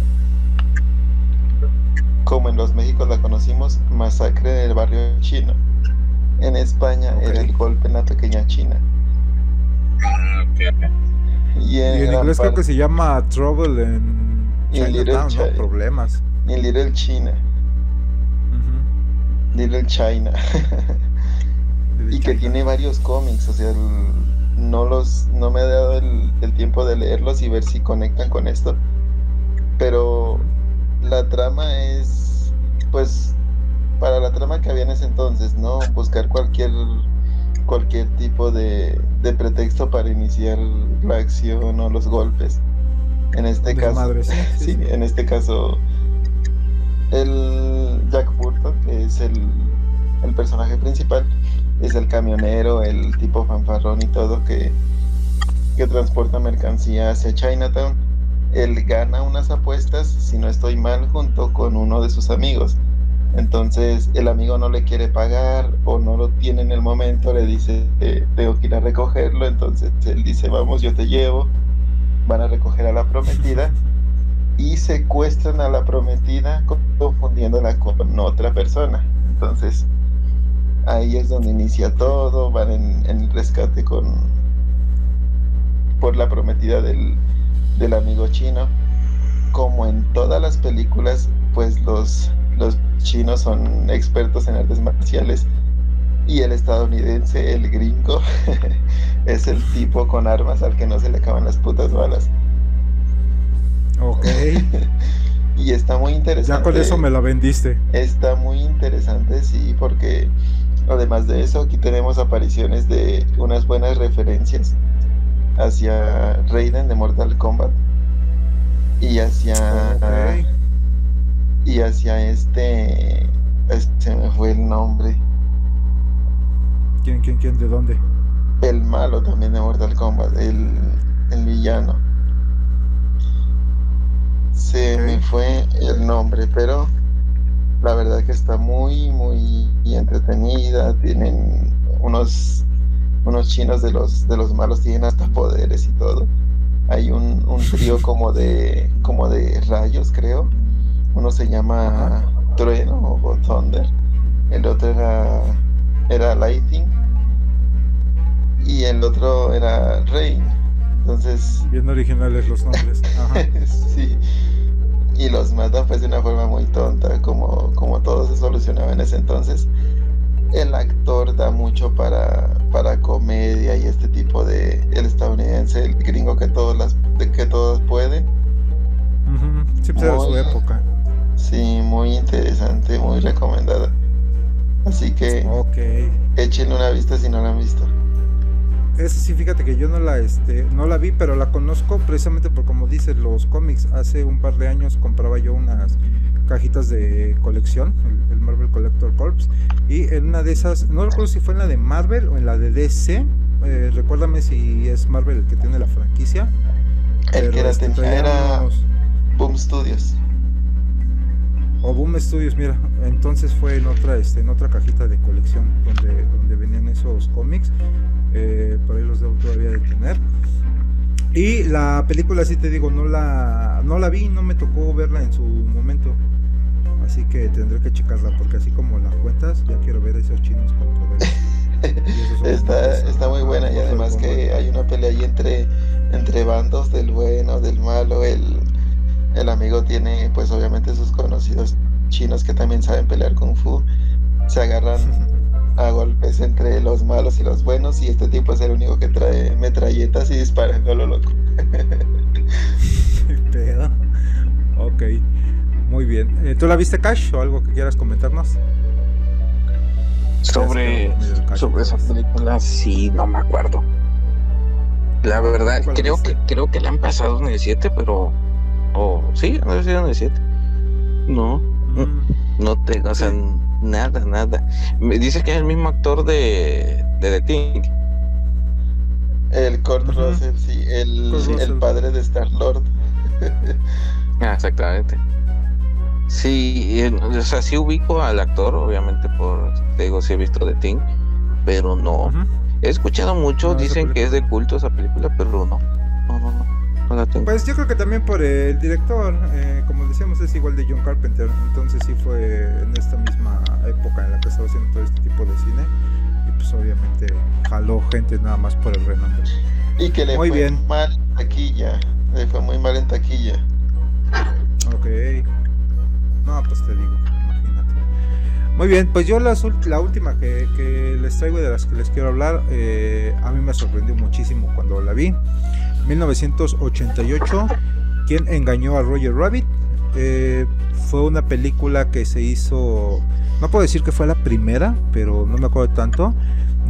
como en los Méxicos la conocimos, Masacre del Barrio Chino. En España era Ok. el golpe en la pequeña China. Y Y en, en inglés creo que se llama Trouble en Chinatown, ¿no? Chi- Problemas. en Little China. Little China. y que tiene varios cómics, o sea, el- no los, no me ha dado el, el tiempo de leerlos y ver si conectan con esto, pero la trama es, pues, para la trama que había en ese entonces, ¿no? Buscar cualquier, cualquier tipo de, de pretexto para iniciar la acción o los golpes. En este caso, Desmadres. sí, en este caso, el Jack Burton, que es el, el personaje principal, es el camionero, el tipo fanfarrón y todo que, que transporta mercancía hacia Chinatown. Él gana unas apuestas, si no estoy mal, junto con uno de sus amigos. Entonces el amigo no le quiere pagar o no lo tiene en el momento, le dice, "Eh, tengo que ir a recogerlo, entonces él dice, vamos, yo te llevo. Van a recoger a la prometida y secuestran a la prometida confundiéndola con otra persona. Entonces ahí es donde inicia todo, van en, en rescate con por la prometida del, del amigo chino. Como en todas las películas, pues los, los chinos son expertos en artes marciales y el estadounidense, el gringo, es el tipo con armas al que no se le acaban las putas balas. Ok. Y está muy interesante. Ya con eso me la vendiste. Está muy interesante, sí, porque además de eso, aquí tenemos apariciones de unas buenas referencias hacia Raiden de Mortal Kombat y hacia y hacia este, se me fue el nombre, ¿Quién, quién, quién? ¿De dónde? el malo también de Mortal Kombat, el, el villano. Se me fue el nombre, pero la verdad que está muy, muy entretenida. Tienen unos, unos chinos de los, de los malos, tienen hasta poderes y todo. Hay un, un trío como de, como de rayos, creo. Uno se llama Trueno o Thunder. El otro era, era Lightning. Y el otro era Rain. Entonces, Bien originales los nombres. Ajá. sí. Y los matan pues de una forma muy tonta, como, como todo se solucionaba en ese entonces. El actor da mucho para, para comedia y este tipo de el estadounidense, el gringo que todos las que todos pueden. Ujú. Sí, pues era su época. Sí, muy interesante, muy recomendada. Así que Ok. échenle una vista si no la han visto. Esa sí, fíjate que yo no la, este, no la vi, pero la conozco precisamente por como dices los cómics. Hace un par de años compraba yo unas cajitas de colección, el, el Marvel Collector Corps, y en una de esas, no recuerdo si fue en la de Marvel o en la de DC. eh, recuérdame si es Marvel el que tiene la franquicia. El que este, tenía traía era Boom Studios. O Boom Studios, mira, entonces fue en otra, este, en otra cajita de colección donde, donde venían esos cómics. eh, por ahí los debo todavía de tener. Y la película, sí te digo, no la, no la vi, no me tocó verla en su momento. Así que tendré que checarla, porque así como la cuentas, ya quiero ver a esos chinos con son Está, está muy buena y además que hay una pelea ahí entre, entre bandos del bueno, del malo. El, el amigo tiene pues obviamente sus conocidos chinos que también saben pelear kung fu. Se agarran a golpes entre los malos y los buenos y este tipo es el único que trae metralletas y disparando a lo loco. Qué pedo. Ok, muy bien. Eh, ¿Tú la viste, Cash, o algo que quieras comentarnos? Sobre, Cash, sobre esa película, sí, no me acuerdo. La verdad, ¿Cuál creo viste? que, creo que la han pasado en el 7, pero. O sí, no sé si en el 7. No, Mm. no tengo, o sea, Sí. nada, nada. Me dice que es el mismo actor de, de The Thing. El Kurt Ujú. Russell, sí, el, el padre de Star Lord. Ah, exactamente. Sí, eh, o sea, sí ubico al actor, obviamente, por. Te digo, sí he visto The Thing, pero no. He escuchado mucho, No, dicen que es de culto esa película, pero no. No, no, no. No la tengo. Pues yo creo que también por el director, eh, como decíamos, es igual de John Carpenter, entonces sí fue en esta misma época en la que estaba haciendo todo este tipo de cine y pues obviamente jaló gente nada más por el renombre. Y que le Muy fue bien. mal en taquilla. Le fue muy mal en taquilla. Ok. No, pues te digo, imagínate. Muy bien, pues yo las ul- la última que, que les traigo de las que les quiero hablar, eh, a mí me sorprendió muchísimo cuando la vi. 1988, ¿Quién engañó a Roger Rabbit? Eh, fue una película que se hizo, no puedo decir que fue la primera, pero no me acuerdo tanto,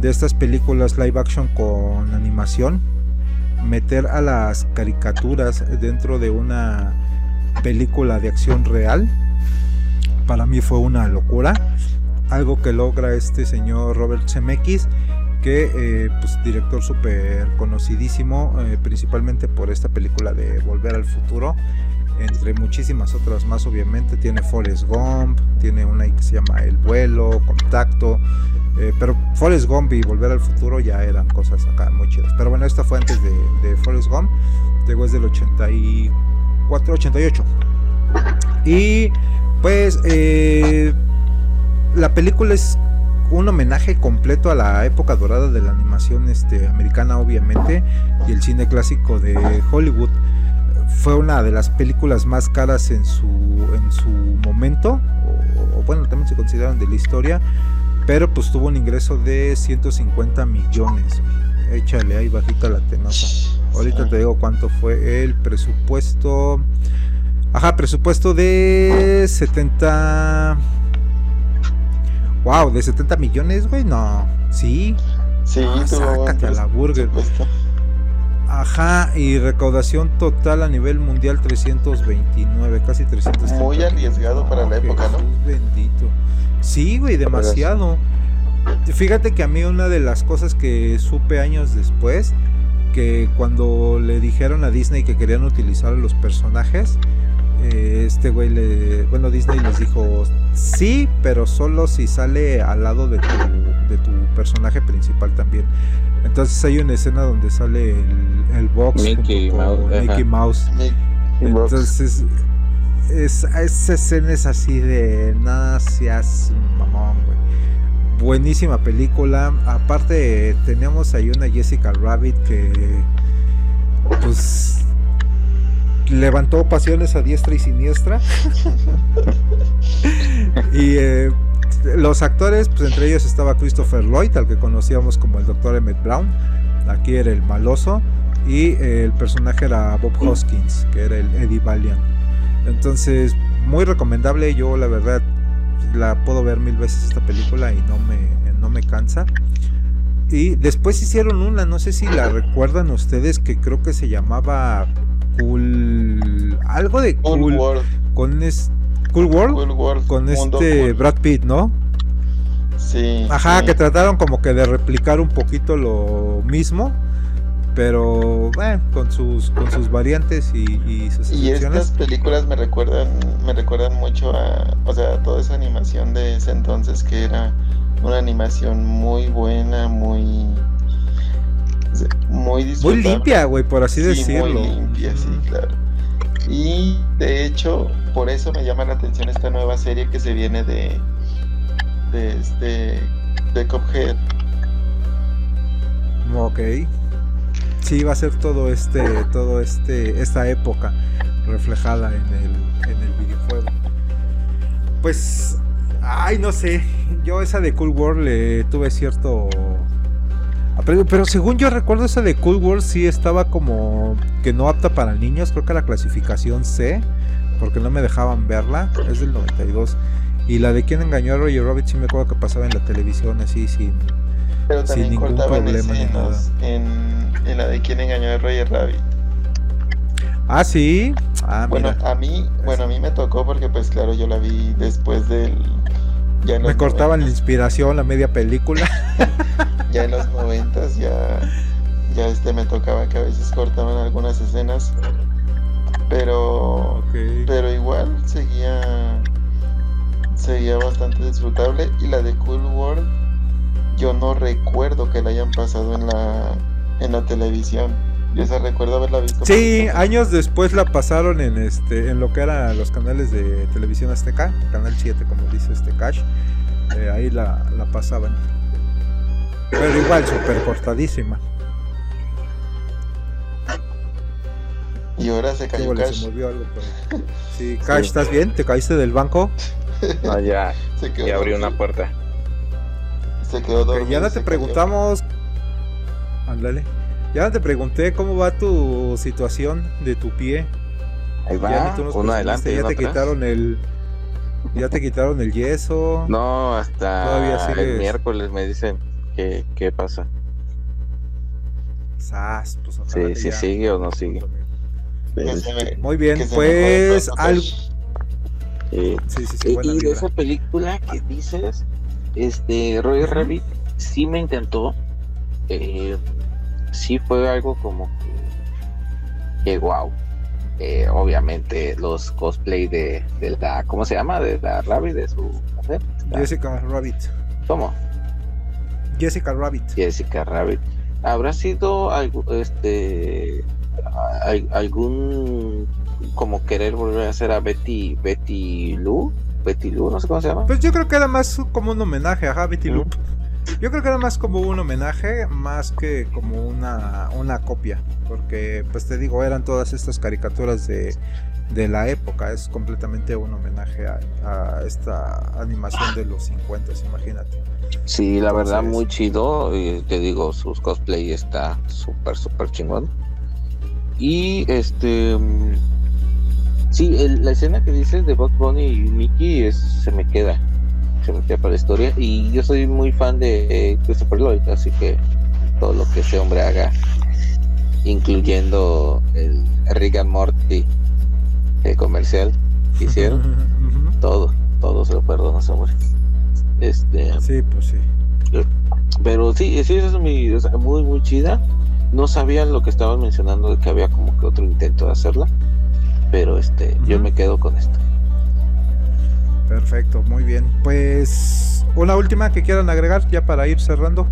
de estas películas live action con animación. Meter a las caricaturas dentro de una película de acción real, para mí fue una locura. Algo que logra este señor Robert Zemeckis, que eh, pues director súper conocidísimo, eh, principalmente por esta película de Volver al Futuro, entre muchísimas otras más obviamente. Tiene Forrest Gump, tiene una que se llama El Vuelo, Contacto, eh, pero Forrest Gump y Volver al Futuro ya eran cosas acá muy chidas. Pero bueno, esta fue antes de, de Forrest Gump, llegó desde el 84, 88. Y pues eh, la película es un homenaje completo a la época dorada de la animación este, americana, obviamente, y el cine clásico de Hollywood. Fue una de las películas más caras en su, en su momento, o, bueno, también se consideran de la historia, pero pues tuvo un ingreso de 150 millones. Échale ahí bajita la tenosa. Ahorita te digo cuánto fue el presupuesto. Ajá, presupuesto de 70. Wow, de 70 millones, güey, no. Sí. Sí, Ah, tuvo sácate a la burger. Ajá, y recaudación total a nivel mundial 329, casi 300. Muy arriesgado para la época, ¿no? Jesús bendito. Sí, güey, demasiado. Fíjate que a mí una de las cosas que supe años después, que cuando le dijeron a Disney que querían utilizar a los personajes, eh, este güey le, bueno, Disney les dijo, sí, pero solo si sale al lado de tu, de tu personaje principal también. Entonces hay una escena donde sale el, el box Mickey Mouse. Mickey. Entonces, es, esa escena es así de nada seas mamón, güey. Buenísima película. Aparte, teníamos ahí una Jessica Rabbit que, pues, levantó pasiones a diestra y siniestra. y eh, los actores, pues entre ellos estaba Christopher Lloyd, al que conocíamos como el Dr. Emmett Brown. Aquí era el maloso. Y eh, el personaje era Bob Hoskins, que era el Eddie Valiant. Entonces, muy recomendable. Yo, la verdad, la puedo ver mil veces esta película y no me, no me cansa. Y después hicieron una, no sé si la recuerdan ustedes, que creo que se llamaba Cool. Algo de Cool Cool. World. con es, Cool World. Cool World. Con Mundo este Cool. Brad Pitt, ¿no? Sí. Ajá, sí. que trataron como que de replicar un poquito lo mismo, pero bueno, con sus con sus variantes y, y sus Y estas películas me recuerdan, me recuerdan mucho a, o sea, toda esa animación de ese entonces que era una animación muy buena, muy, muy Muy limpia, güey, por así Sí, decirlo. Muy limpia, sí, claro. Y de hecho, por eso me llama la atención esta nueva serie que se viene de, de este, de Cuphead. Ok. Sí, va a ser todo este, todo este, esta época reflejada en el, en el videojuego. Pues, ay, no sé. Yo esa de Cool World le tuve cierto pero según yo recuerdo esa de Cool World sí estaba como que no apta para niños, creo que la clasificación C, porque no me dejaban verla, es del 92. Y la de quien engañó a Roger Rabbit sí me acuerdo que pasaba en la televisión así sin Pero Sin ningún problema ni escenas en, en la de quien engañó a Roger Rabbit. Ah, sí. Ah, Bueno, mira. a mí, bueno, a mí me tocó porque pues claro, yo la vi después del ya Me cortaban la inspiración, la media película. ya en los noventas ya ya este me tocaba que a veces cortaban algunas escenas, pero pero igual seguía seguía bastante disfrutable y la de Cool World yo no recuerdo que la hayan pasado en la en la televisión. Yo esa recuerdo haberla visto. Sí, años después la pasaron en este en lo que eran los canales de televisión azteca, canal 7 como dice este Cash. Eh, ahí la, la pasaban. Pero igual súper cortadísima. Y ahora se cayó bola, se Cash. movió algo por ahí. Sí, Cash, ¿estás bien? ¿Te caíste del banco? No, ya, Se quedó ya abrió dormido. una puerta. Se quedó dormido. ya no se te preguntamos. Ándale. Ya no te pregunté cómo va tu situación de tu pie. Ahí Ya va, ni tú nos uno presumiste, adelante ya uno te atrás. quitaron el ya te quitaron el yeso. No, hasta Todavía el miércoles me dicen que qué pasa. Sas, pues, ojalá Si, ya- sigue o no sigue. Me- Muy bien, pues algo. Sí. Sí, sí, sí, Y, de vibra. esa película que dices, este Roger. Rabbit sí me intentó. eh, sí fue algo como que, que wow. Eh, obviamente los cosplay de, de la, ¿cómo se llama? De la Rabbit, de su. La- Jessica Rabbit. ¿Cómo? Jessica Rabbit. Jessica Rabbit. ¿Habrá sido algo, este, al- algún, como querer volver a hacer a Betty, Betty Lou? Betty Lou, no sé cómo se llama. Pues yo creo que era más como un homenaje a Betty Ujú. Yo creo que era más como un homenaje, más que como una, una copia. Porque, pues te digo, eran todas estas caricaturas de, de la época. Es completamente un homenaje a, a esta animación de los 50, imagínate. Sí, la verdad, muy chido. Y te digo, sus cosplay está súper, súper chingón. Y este. mm, Sí, el- la escena que dices de Bugs Bunny y Mickey es, se me queda. Se me queda para la historia. Y yo soy muy fan de eh, Christopher Lloyd, así que todo lo que ese hombre haga, incluyendo el Rick and Morty eh, comercial que hicieron, todo, todo se lo perdono ese hombre. Este, Sí, pues sí. pero sí, sí, esa es mi, o sea, muy, muy chida. No sabía lo que estabas mencionando de que había como que otro intento de hacerla. Pero este, yo me quedo con esto. Perfecto, muy bien. Pues una última que quieran agregar ya para ir cerrando.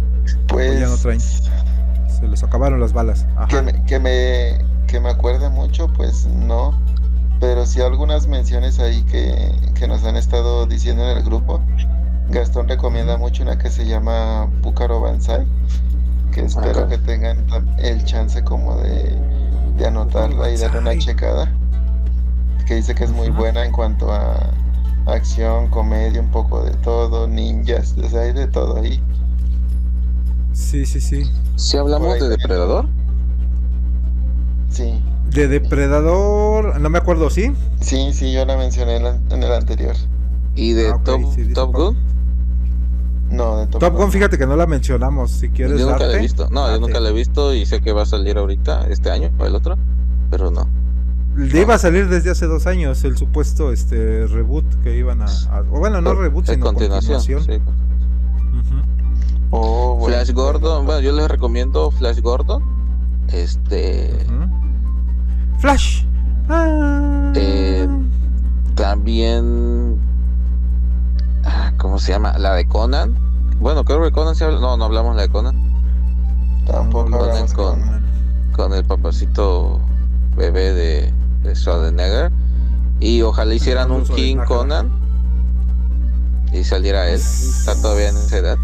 Pues ya no traen. Se les acabaron las balas. Ajá. que me, que me que me acuerde mucho, pues no. Pero sí algunas menciones ahí que, que nos han estado diciendo en el grupo. Gastón recomienda mucho una que se llama Púcaro Banzai, que espero que tengan el chance como de, de anotarla y darle una checada. Que dice que es muy buena en cuanto a acción, comedia, un poco de todo, ninjas, o sea, hay de todo ahí. Sí, sí, sí. Si hablamos de. Depredador, Sí, De Depredador, no me acuerdo, ¿sí? sí, sí, yo la mencioné en, la- en el anterior. y de Ah, ok, Top, sí, Top. Gun, No, de Top, Top Gun, Gun. fíjate que no la mencionamos. Si quieres yo nunca la darte, he visto. No, yo date. nunca la he visto y sé que va a salir ahorita, este año o el otro, pero no. Le iba a salir desde hace dos años el supuesto este reboot que iban a, a- o bueno no reboot sino continuación. continuación. sí. Ujú. Oh, bueno, Flash Gordon, bueno, yo les recomiendo Flash Gordon. Este. Flash. Ah. Eh, también, ah, ¿cómo se llama? La de Conan. Bueno, creo que Conan se habla, no, no hablamos la de Conan. Tampoco hablamos con- con... con el papacito bebé de, de Schwarzenegger. Y ojalá hicieran un King. Conan y saliera él. Está todavía en esa edad.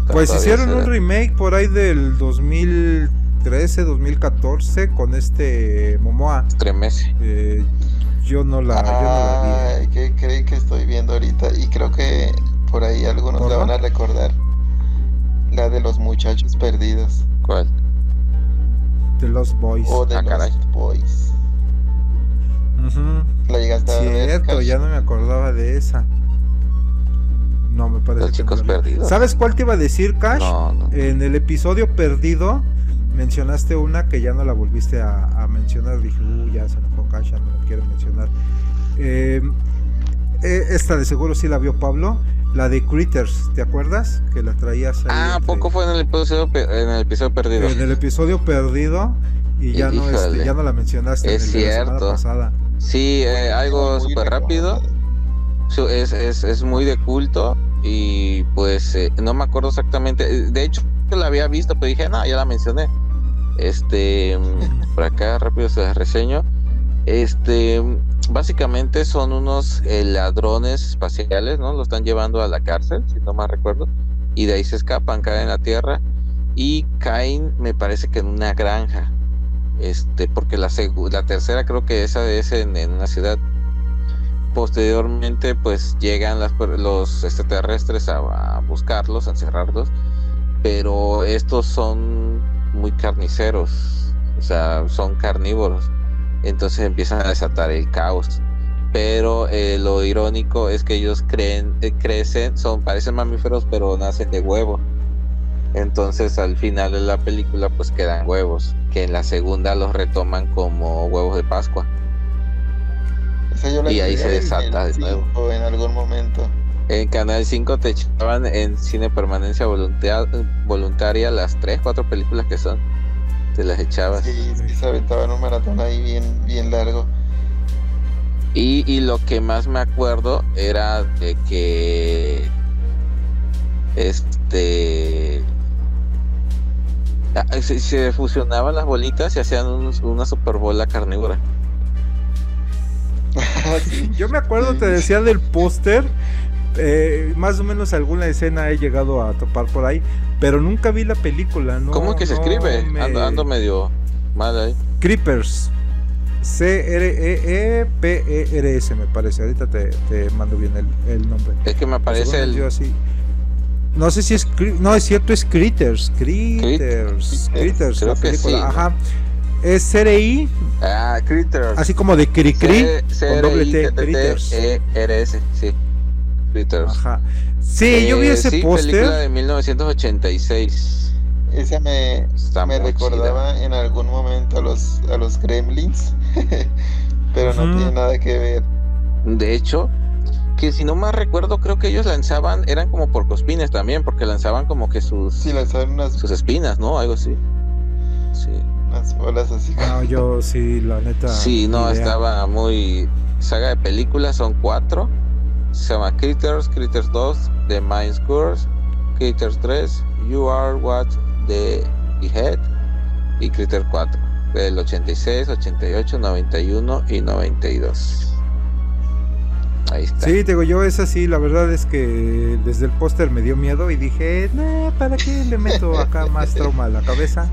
Está Pues hicieron un remake por ahí del 2013, 2014 con este Momoa. Estremece. Eh, yo no la, yo no la vi. Ay, ¿qué creen que estoy viendo ahorita? Y creo que por ahí algunos la van a recordar. La de los muchachos perdidos. ¿Cuál? The Lost Boys. O de Ah, los caray. Boys. La llegaste a ver. Cierto, ya no me acordaba de esa. No, me parece Los que chicos vi. perdidos. ¿Sabes cuál te iba a decir, Cash? No, no. En el episodio perdido mencionaste una que ya no la volviste a, a mencionar. Dije, uh, ya se enojó Cash, ya no la quiero mencionar. Eh, eh, esta de seguro sí la vio Pablo. La de Critters, ¿te acuerdas? Que la traías ahí. Ah, ¿a entre- poco fue en el episodio, en el episodio perdido? En el episodio perdido y ya no, este, ya no la mencionaste Es en de la semana cierto. pasada. Sí, eh, algo súper rápido. Es, es, es muy de culto y pues eh, no me acuerdo exactamente. eh, De hecho, la había visto, pero dije, no, ya la mencioné. Este, mm, por acá rápido se las reseño. Este, básicamente son unos eh, ladrones espaciales, ¿no? Lo están llevando a la cárcel, si no mal recuerdo. Y de ahí se escapan, caen en la Tierra y caen, me parece que en una granja. Este, porque la, la tercera creo que esa es en, una ciudad posteriormente pues llegan los extraterrestres a, a buscarlos, a encerrarlos, pero estos son muy carniceros, o sea, son carnívoros, entonces empiezan a desatar el caos. Pero eh, lo irónico es que ellos creen, eh, crecen, son, parecen mamíferos, pero nacen de huevo. Entonces al final de la película pues quedan huevos, que en la segunda los retoman como huevos de Pascua. Esa yo la Y ahí se desata de nuevo. cinco En algún momento. En Canal 5 te echaban en cine permanencia voluntaria, voluntaria las 3, 4 películas que son. Te las echabas. Sí, sí, se aventaban un maratón ahí bien, bien largo. Y, y lo que más me acuerdo era de que este se, se fusionaban las bolitas y hacían un- una super bola carnívora. Sí. Yo me acuerdo, te decía del póster. eh, más o menos alguna escena he llegado a topar por ahí, pero nunca vi la película. No, ¿Cómo es que se no escribe? me- Ando, ando medio mal ahí. Creepers. E C-R-E-E-P-E-R-S, me parece. Ahorita te, te mando bien el, el nombre. Es que me aparece el, yo así. No sé si es. cri- No, es cierto, es Critters. Critters. Critters, creo la que película. sí, ¿no? Ajá. Es CRI, Ah, Critters. así como de Cricri, con doble T, Critters. E-R-S, sí. Critters. Ajá. Sí, yo vi Eh, ese sí, película póster. de 1986. Esa me, Está me recordaba en algún momento a los, a los Gremlins, pero no tiene nada que ver. De hecho, que si no más recuerdo, creo que ellos lanzaban, eran como porcospines también, porque lanzaban como que sus, Sí, lanzaron unas, sus espinas, ¿no? Algo así. Sí. unas bolas así. No, yo sí, la neta. Sí, no, idea. estaba muy. Saga de películas, son cuatro. Se llama Critters, Critters 2, The Mind Scores, Critters 3, You Are What the Head y Critter 4. Del 86, 88, 91 y 92. Ahí está. Sí, te digo, yo es así, la verdad es que desde el póster me dio miedo y dije, nah, ¿para qué le meto acá más trauma a la cabeza?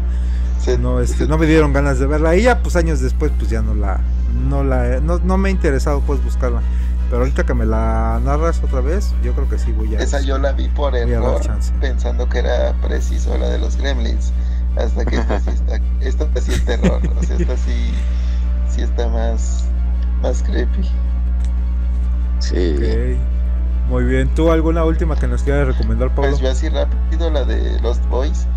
Se- No, este, no me dieron ganas de verla. Y ya, pues años después, pues ya no la, no la, no, no me ha interesado pues buscarla. Pero ahorita que me la narras otra vez, yo creo que sí voy a. Esa yo la vi por error, pensando que era preciso la de los Gremlins. Hasta que esta sí está, esta sí es terror. O sea, esta sí, sí está más, más creepy. Sí. Ok. Muy bien. ¿Tú alguna última que nos quieras recomendar, Pablo? Pues yo así rápido la de Lost Boys.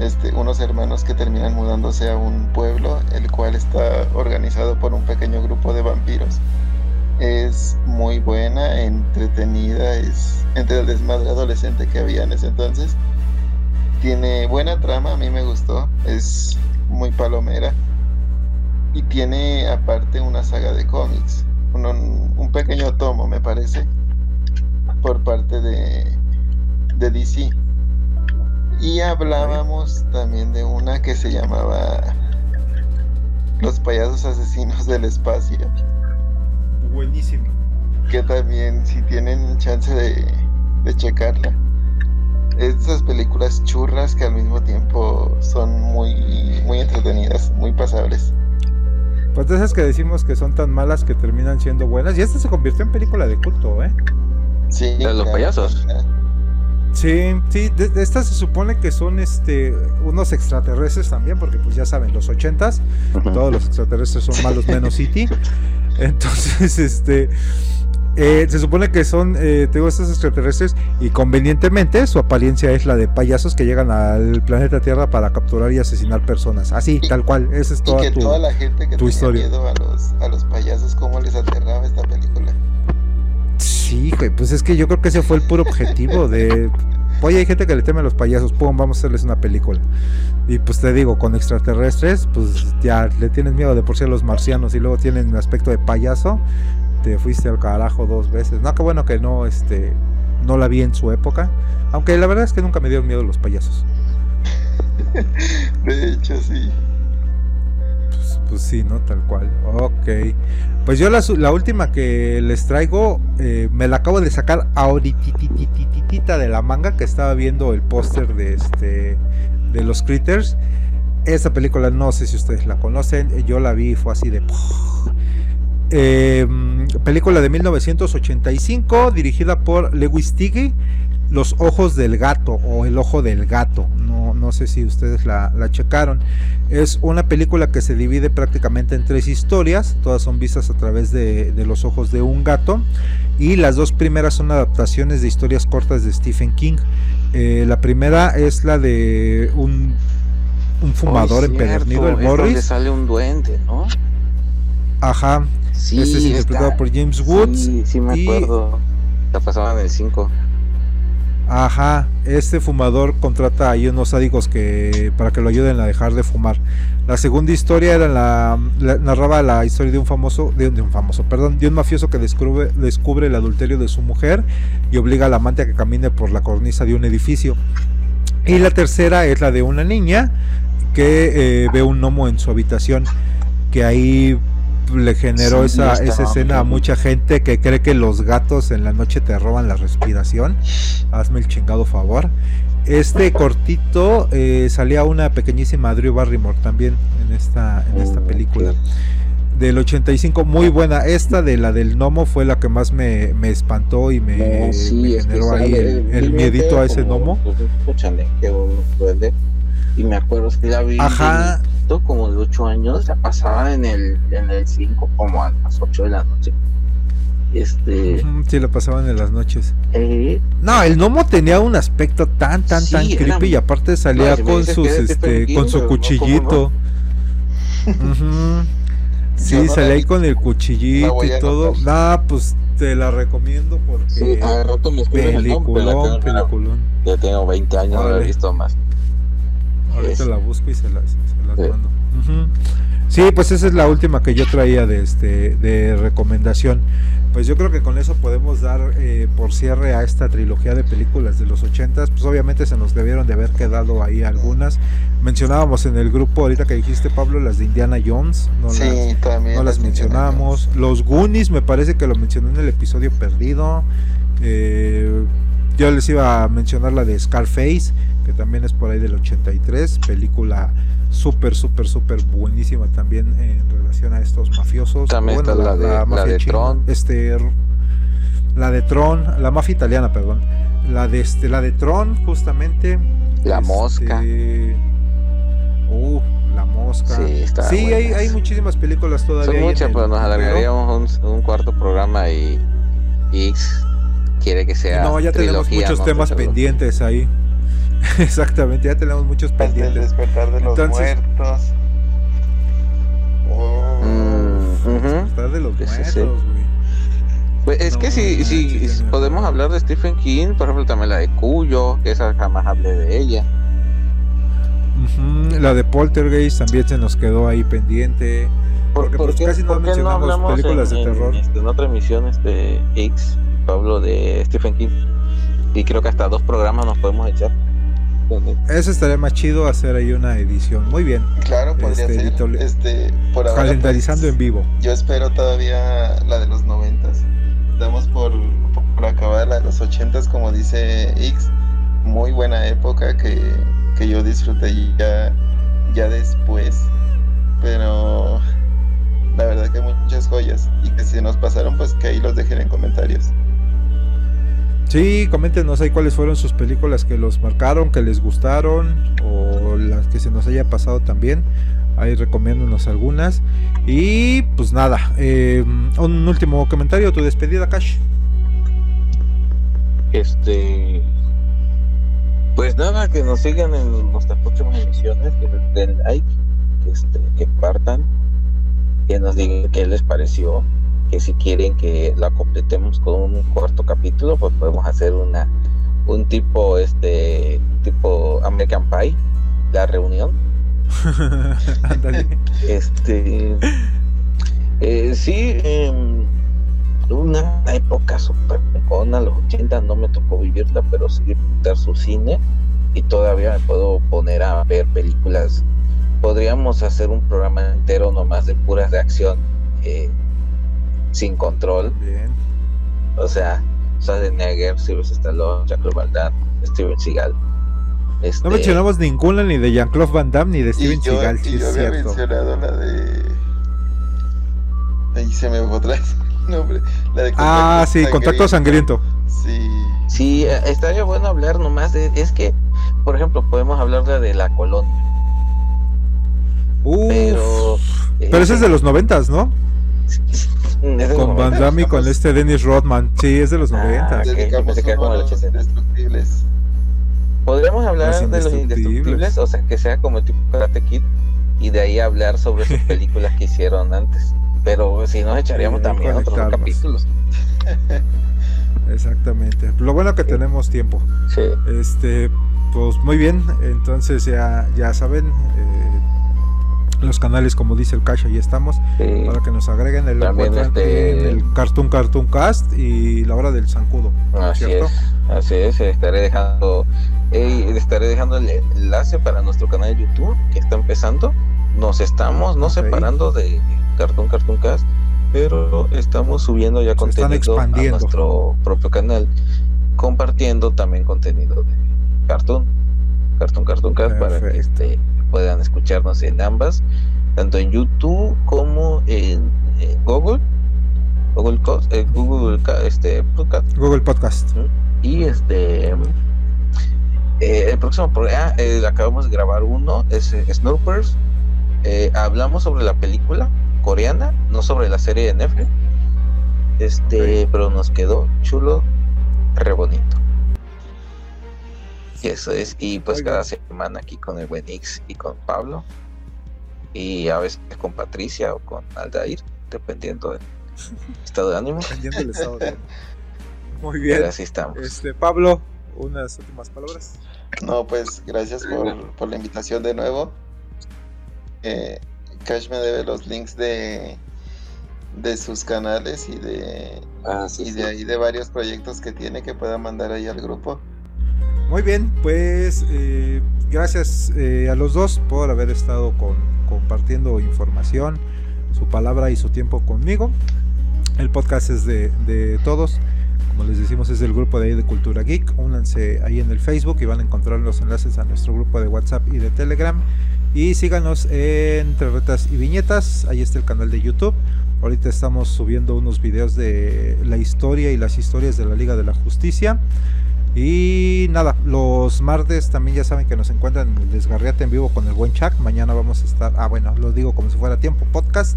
Este, unos hermanos que terminan mudándose a un pueblo, el cual está organizado por un pequeño grupo de vampiros. Es muy buena, entretenida, es entre el desmadre adolescente que había en ese entonces. Tiene buena trama, a mí me gustó, es muy palomera. Y tiene aparte una saga de cómics, un, un pequeño tomo me parece, por parte de, de DC. Y hablábamos también de una que se llamaba Los payasos asesinos del espacio, Buenísimo. que también si tienen chance de, de checarla. Esas películas churras que al mismo tiempo son muy, muy entretenidas, muy pasables. Pues de esas que decimos que son tan malas que terminan siendo buenas. Y esta se convirtió en película de culto, ¿eh? Sí, ¿De los payasos? Sí, sí, de, de estas se supone que son este unos extraterrestres también, porque pues ya saben, los ochentas, todos los extraterrestres son malos menos City. Entonces, este eh, se supone que son, eh, tengo estos extraterrestres y convenientemente su apariencia es la de payasos que llegan al planeta Tierra para capturar y asesinar personas. Así, Y- tal cual. Esa es Y toda que tu... toda la gente que tenía historia. miedo a los, a los payasos, cómo les aterraba esta película. Sí, pues es que yo creo que ese fue el puro objetivo de... Oye, hay gente que le teme a los payasos, pum, vamos a hacerles una película. Y pues te digo, con extraterrestres, pues ya le tienes miedo de por sí a los marcianos y luego tienen aspecto de payaso, te fuiste al carajo dos veces. No, qué bueno que no, este, no la vi en su época. Aunque la verdad es que nunca me dieron miedo los payasos. De hecho, sí. Pues, pues sí, ¿no? Tal cual. Ok. Pues yo la, última que les traigo, eh, me la acabo de sacar ahorita de la manga que estaba viendo el póster de este de los Critters. Esa película no sé si ustedes la conocen, yo la vi y fue así de... Eh, película de 1985 dirigida por Lewis Tiggy, Los ojos del gato o El ojo del gato. No, no sé si ustedes la, la checaron. Es una película que se divide prácticamente en tres historias, todas son vistas a través de, de los ojos de un gato y las dos primeras son adaptaciones de historias cortas de Stephen King. Eh, la primera es la de un, un fumador Oh, empedernido, el cierto, es donde Morris. sale un duende, ¿no? Ajá, Sí, este es interpretado está- por James Woods. Sí, sí me y- acuerdo. La pasaban en el 5. Ajá, este fumador contrata ahí unos sádicos que para que lo ayuden a dejar de fumar. La segunda historia era la, la- narraba la historia de un famoso, de, de un famoso, perdón, de un mafioso que descubre, descubre el adulterio de su mujer y obliga al amante a que camine por la cornisa de un edificio. Y la tercera es la de una niña que eh, ve un gnomo en su habitación, que ahí le generó Sí, esa, esa escena a mucha gente que cree que los gatos en la noche te roban la respiración. Hazme el chingado favor. Este cortito eh, salía una pequeñísima Drew Barrymore también en esta, en esta película. Del 85, muy buena. Esta de la del gnomo fue la que más me, me espantó y me, No, sí, me es que generó ahí el, el miedito a ese gnomo. pues, chaneque, un duende. Y me acuerdo que la vi. Ajá. chiquito, como de 8 años, la pasaba en el, en el 5, como a las 8 de la noche. Este, Sí, lo pasaban en las noches. eh, No, el gnomo tenía un aspecto tan, tan, Sí, tan era- creepy y aparte salía No, si con sus, era este, con su pero no, ¿cómo cuchillito. Ujú. Sí, no salía ahí con el cuchillito y todo. Nah, pues te la recomiendo porque sí, a rato me escribes el nombre, peliculón, peliculón. ya tengo 20 años, no he visto más. Ahorita Es- la busco y se las, se las Sí. mando. Sí, pues esa es la última que yo traía de este de recomendación. Pues yo creo que con eso podemos dar eh, por cierre a esta trilogía de películas de los ochentas. Pues obviamente se nos debieron de haber quedado ahí algunas. Mencionábamos en el grupo ahorita que dijiste Pablo las de Indiana Jones, no las, Sí, también. no las mencionamos. Los Goonies me parece que lo mencioné en el episodio perdido. Eh, yo les iba a mencionar la de Scarface, que también es por ahí del 83, película súper, súper, súper buenísima también en relación a estos mafiosos. También está la de- la mafia de china, Tron. Este, la de Tron, la mafia italiana, perdón. La de este, la de Tron, justamente. La este, mosca. Uh, la mosca. Sí, está Sí, hay, hay muchísimas películas todavía. Son muchas, pero nos alargaríamos un, un cuarto programa y X quiere que sea. No, ya tenemos muchos ¿no? temas pendientes ahí. Exactamente, ya tenemos muchos el pendientes. despertar de los Entonces- muertos. Oh. Mm, ujú. Despertar de los muertos, sí. güey. Pues es No que si, si podemos hablar de Stephen King, por ejemplo, también la de Cuyo, que esa jamás hablé de ella. La de Poltergeist también se nos quedó ahí pendiente. Porque, pues, casi no por qué mencionamos hablamos películas en, de en, terror? este, en otra emisión, este X, Pablo, de Stephen King? Y creo que hasta dos programas nos podemos echar. Eso estaría más chido hacer ahí una edición. Muy bien. Claro, podría Este, ser. Este, por ahora, Calendarizando pues, en vivo. Yo espero todavía la de los noventas. Damos por, por acabar la de los ochentas, como dice X. Muy buena época que, que yo disfruté ya, ya después. Pero la verdad que muchas joyas. Y que si nos pasaron, pues que ahí los dejen en comentarios. Sí, coméntenos ahí cuáles fueron sus películas que los marcaron, que les gustaron o las que se nos haya pasado también. Ahí recomiéndanos algunas. Y pues nada, eh, un último comentario, tu despedida, Cash. Este. Pues nada, que nos sigan en nuestras próximas emisiones, que les den like, este, que partan, que nos digan qué les pareció, que si quieren que la completemos con un cuarto capítulo, pues podemos hacer una un tipo este tipo American Pie, la reunión. Este. eh, sí, em, una época pecona, los 80 no me tocó vivirla, pero sí disfrutar su cine y todavía me puedo poner a ver películas. Podríamos hacer un programa entero nomás de puras de acción eh, sin control, Bien. o sea, Schwarzenegger, Sylvester Stallone, Jacques Van Damme, Steven Seagal. Este, No mencionamos ninguna ni de Jean-Claude Van Damme ni de Steven y yo, Seagal, y sí yo es había cierto. mencionado la de. Ahí se me fue otra vez el nombre. La de Ah, sí, Contacto Sangriento. Sí. Sí, eh, estaría bueno hablar nomás de, es que, por ejemplo, podemos hablar de, de la colonia, Uf. pero... Pero ese es de los noventas, ¿no? Con Van Damme y con este Dennis Rodman. Sí, es de los Ah, noventas. ok. Dedicamos pensé que era uno como a el los 80. indestructibles. Podríamos hablar Los de los Indestructibles. o sea, que sea como el tipo Karate Kid, y de ahí hablar sobre sus películas que hicieron antes. Pero si nos echaríamos Sí, también otros capítulos. Exactamente. Lo bueno que tenemos tiempo. Sí. Este, pues muy bien. Entonces ya, ya saben. eh, los canales, como dice el Cash, ahí estamos. sí. Para que nos agreguen el este- en el Cartoon Cartoon Cast y la hora del zancudo. Así ¿cierto? es, así es, estaré dejando, estaré dejando el enlace para nuestro canal de YouTube que está empezando. Nos estamos no separando de Cartoon Cartoon Cast, pero estamos subiendo ya Se contenido a nuestro propio canal, compartiendo también contenido de Cartoon, Cartoon Cartoon Cast para que este, puedan escucharnos en ambas, tanto en YouTube como en, en Google. Google, eh, Google este, Podcast Google Podcast. y este eh, el próximo programa eh, acabamos de grabar uno es eh, Snoopers eh, hablamos sobre la película coreana, no sobre la serie de Netflix. Este, pero nos quedó chulo, re bonito. Y eso es, y pues cada semana aquí con el buen X y con Pablo. Y a veces con Patricia o con Aldair, dependiendo del estado de ánimo. Dependiendo del estado de ánimo. Muy bien. Pero así estamos. Este, Pablo, unas últimas palabras. No, pues gracias por, por la invitación de nuevo. Eh, Cash me debe los links de, de sus canales y de, Ah, sí, y sí. de ahí de varios proyectos que tiene que pueda mandar ahí al grupo. Muy bien, pues eh, gracias eh, a los dos por haber estado compartiendo información, su palabra y su tiempo conmigo. El podcast es de, todos, como les decimos es del grupo de Cultura Geek. Únanse ahí en el Facebook y van a encontrar los enlaces a nuestro grupo de WhatsApp y de Telegram. Y síganos en Retas y Viñetas, ahí está el canal de YouTube. Ahorita estamos subiendo unos videos de la historia y las historias de la Liga de la Justicia. Y nada, los martes también ya saben que nos encuentran en el Desgarriate en vivo con el buen Chuck. Mañana vamos a estar, ah bueno, lo digo como si fuera tiempo, podcast.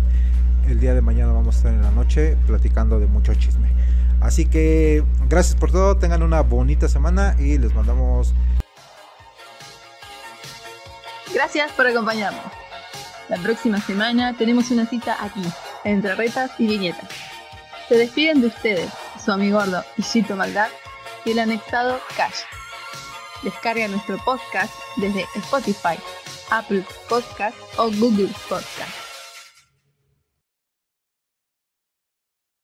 El día de mañana vamos a estar en la noche platicando de mucho chisme. Así que gracias por todo, tengan una bonita semana y les mandamos Gracias por acompañarnos. La próxima semana tenemos una cita aquí, entre retas y viñetas. Se despiden de ustedes, su amigo gordo Ishito Maldad y el anexado Cash. Descarga nuestro podcast desde Spotify, Apple Podcast o Google Podcast.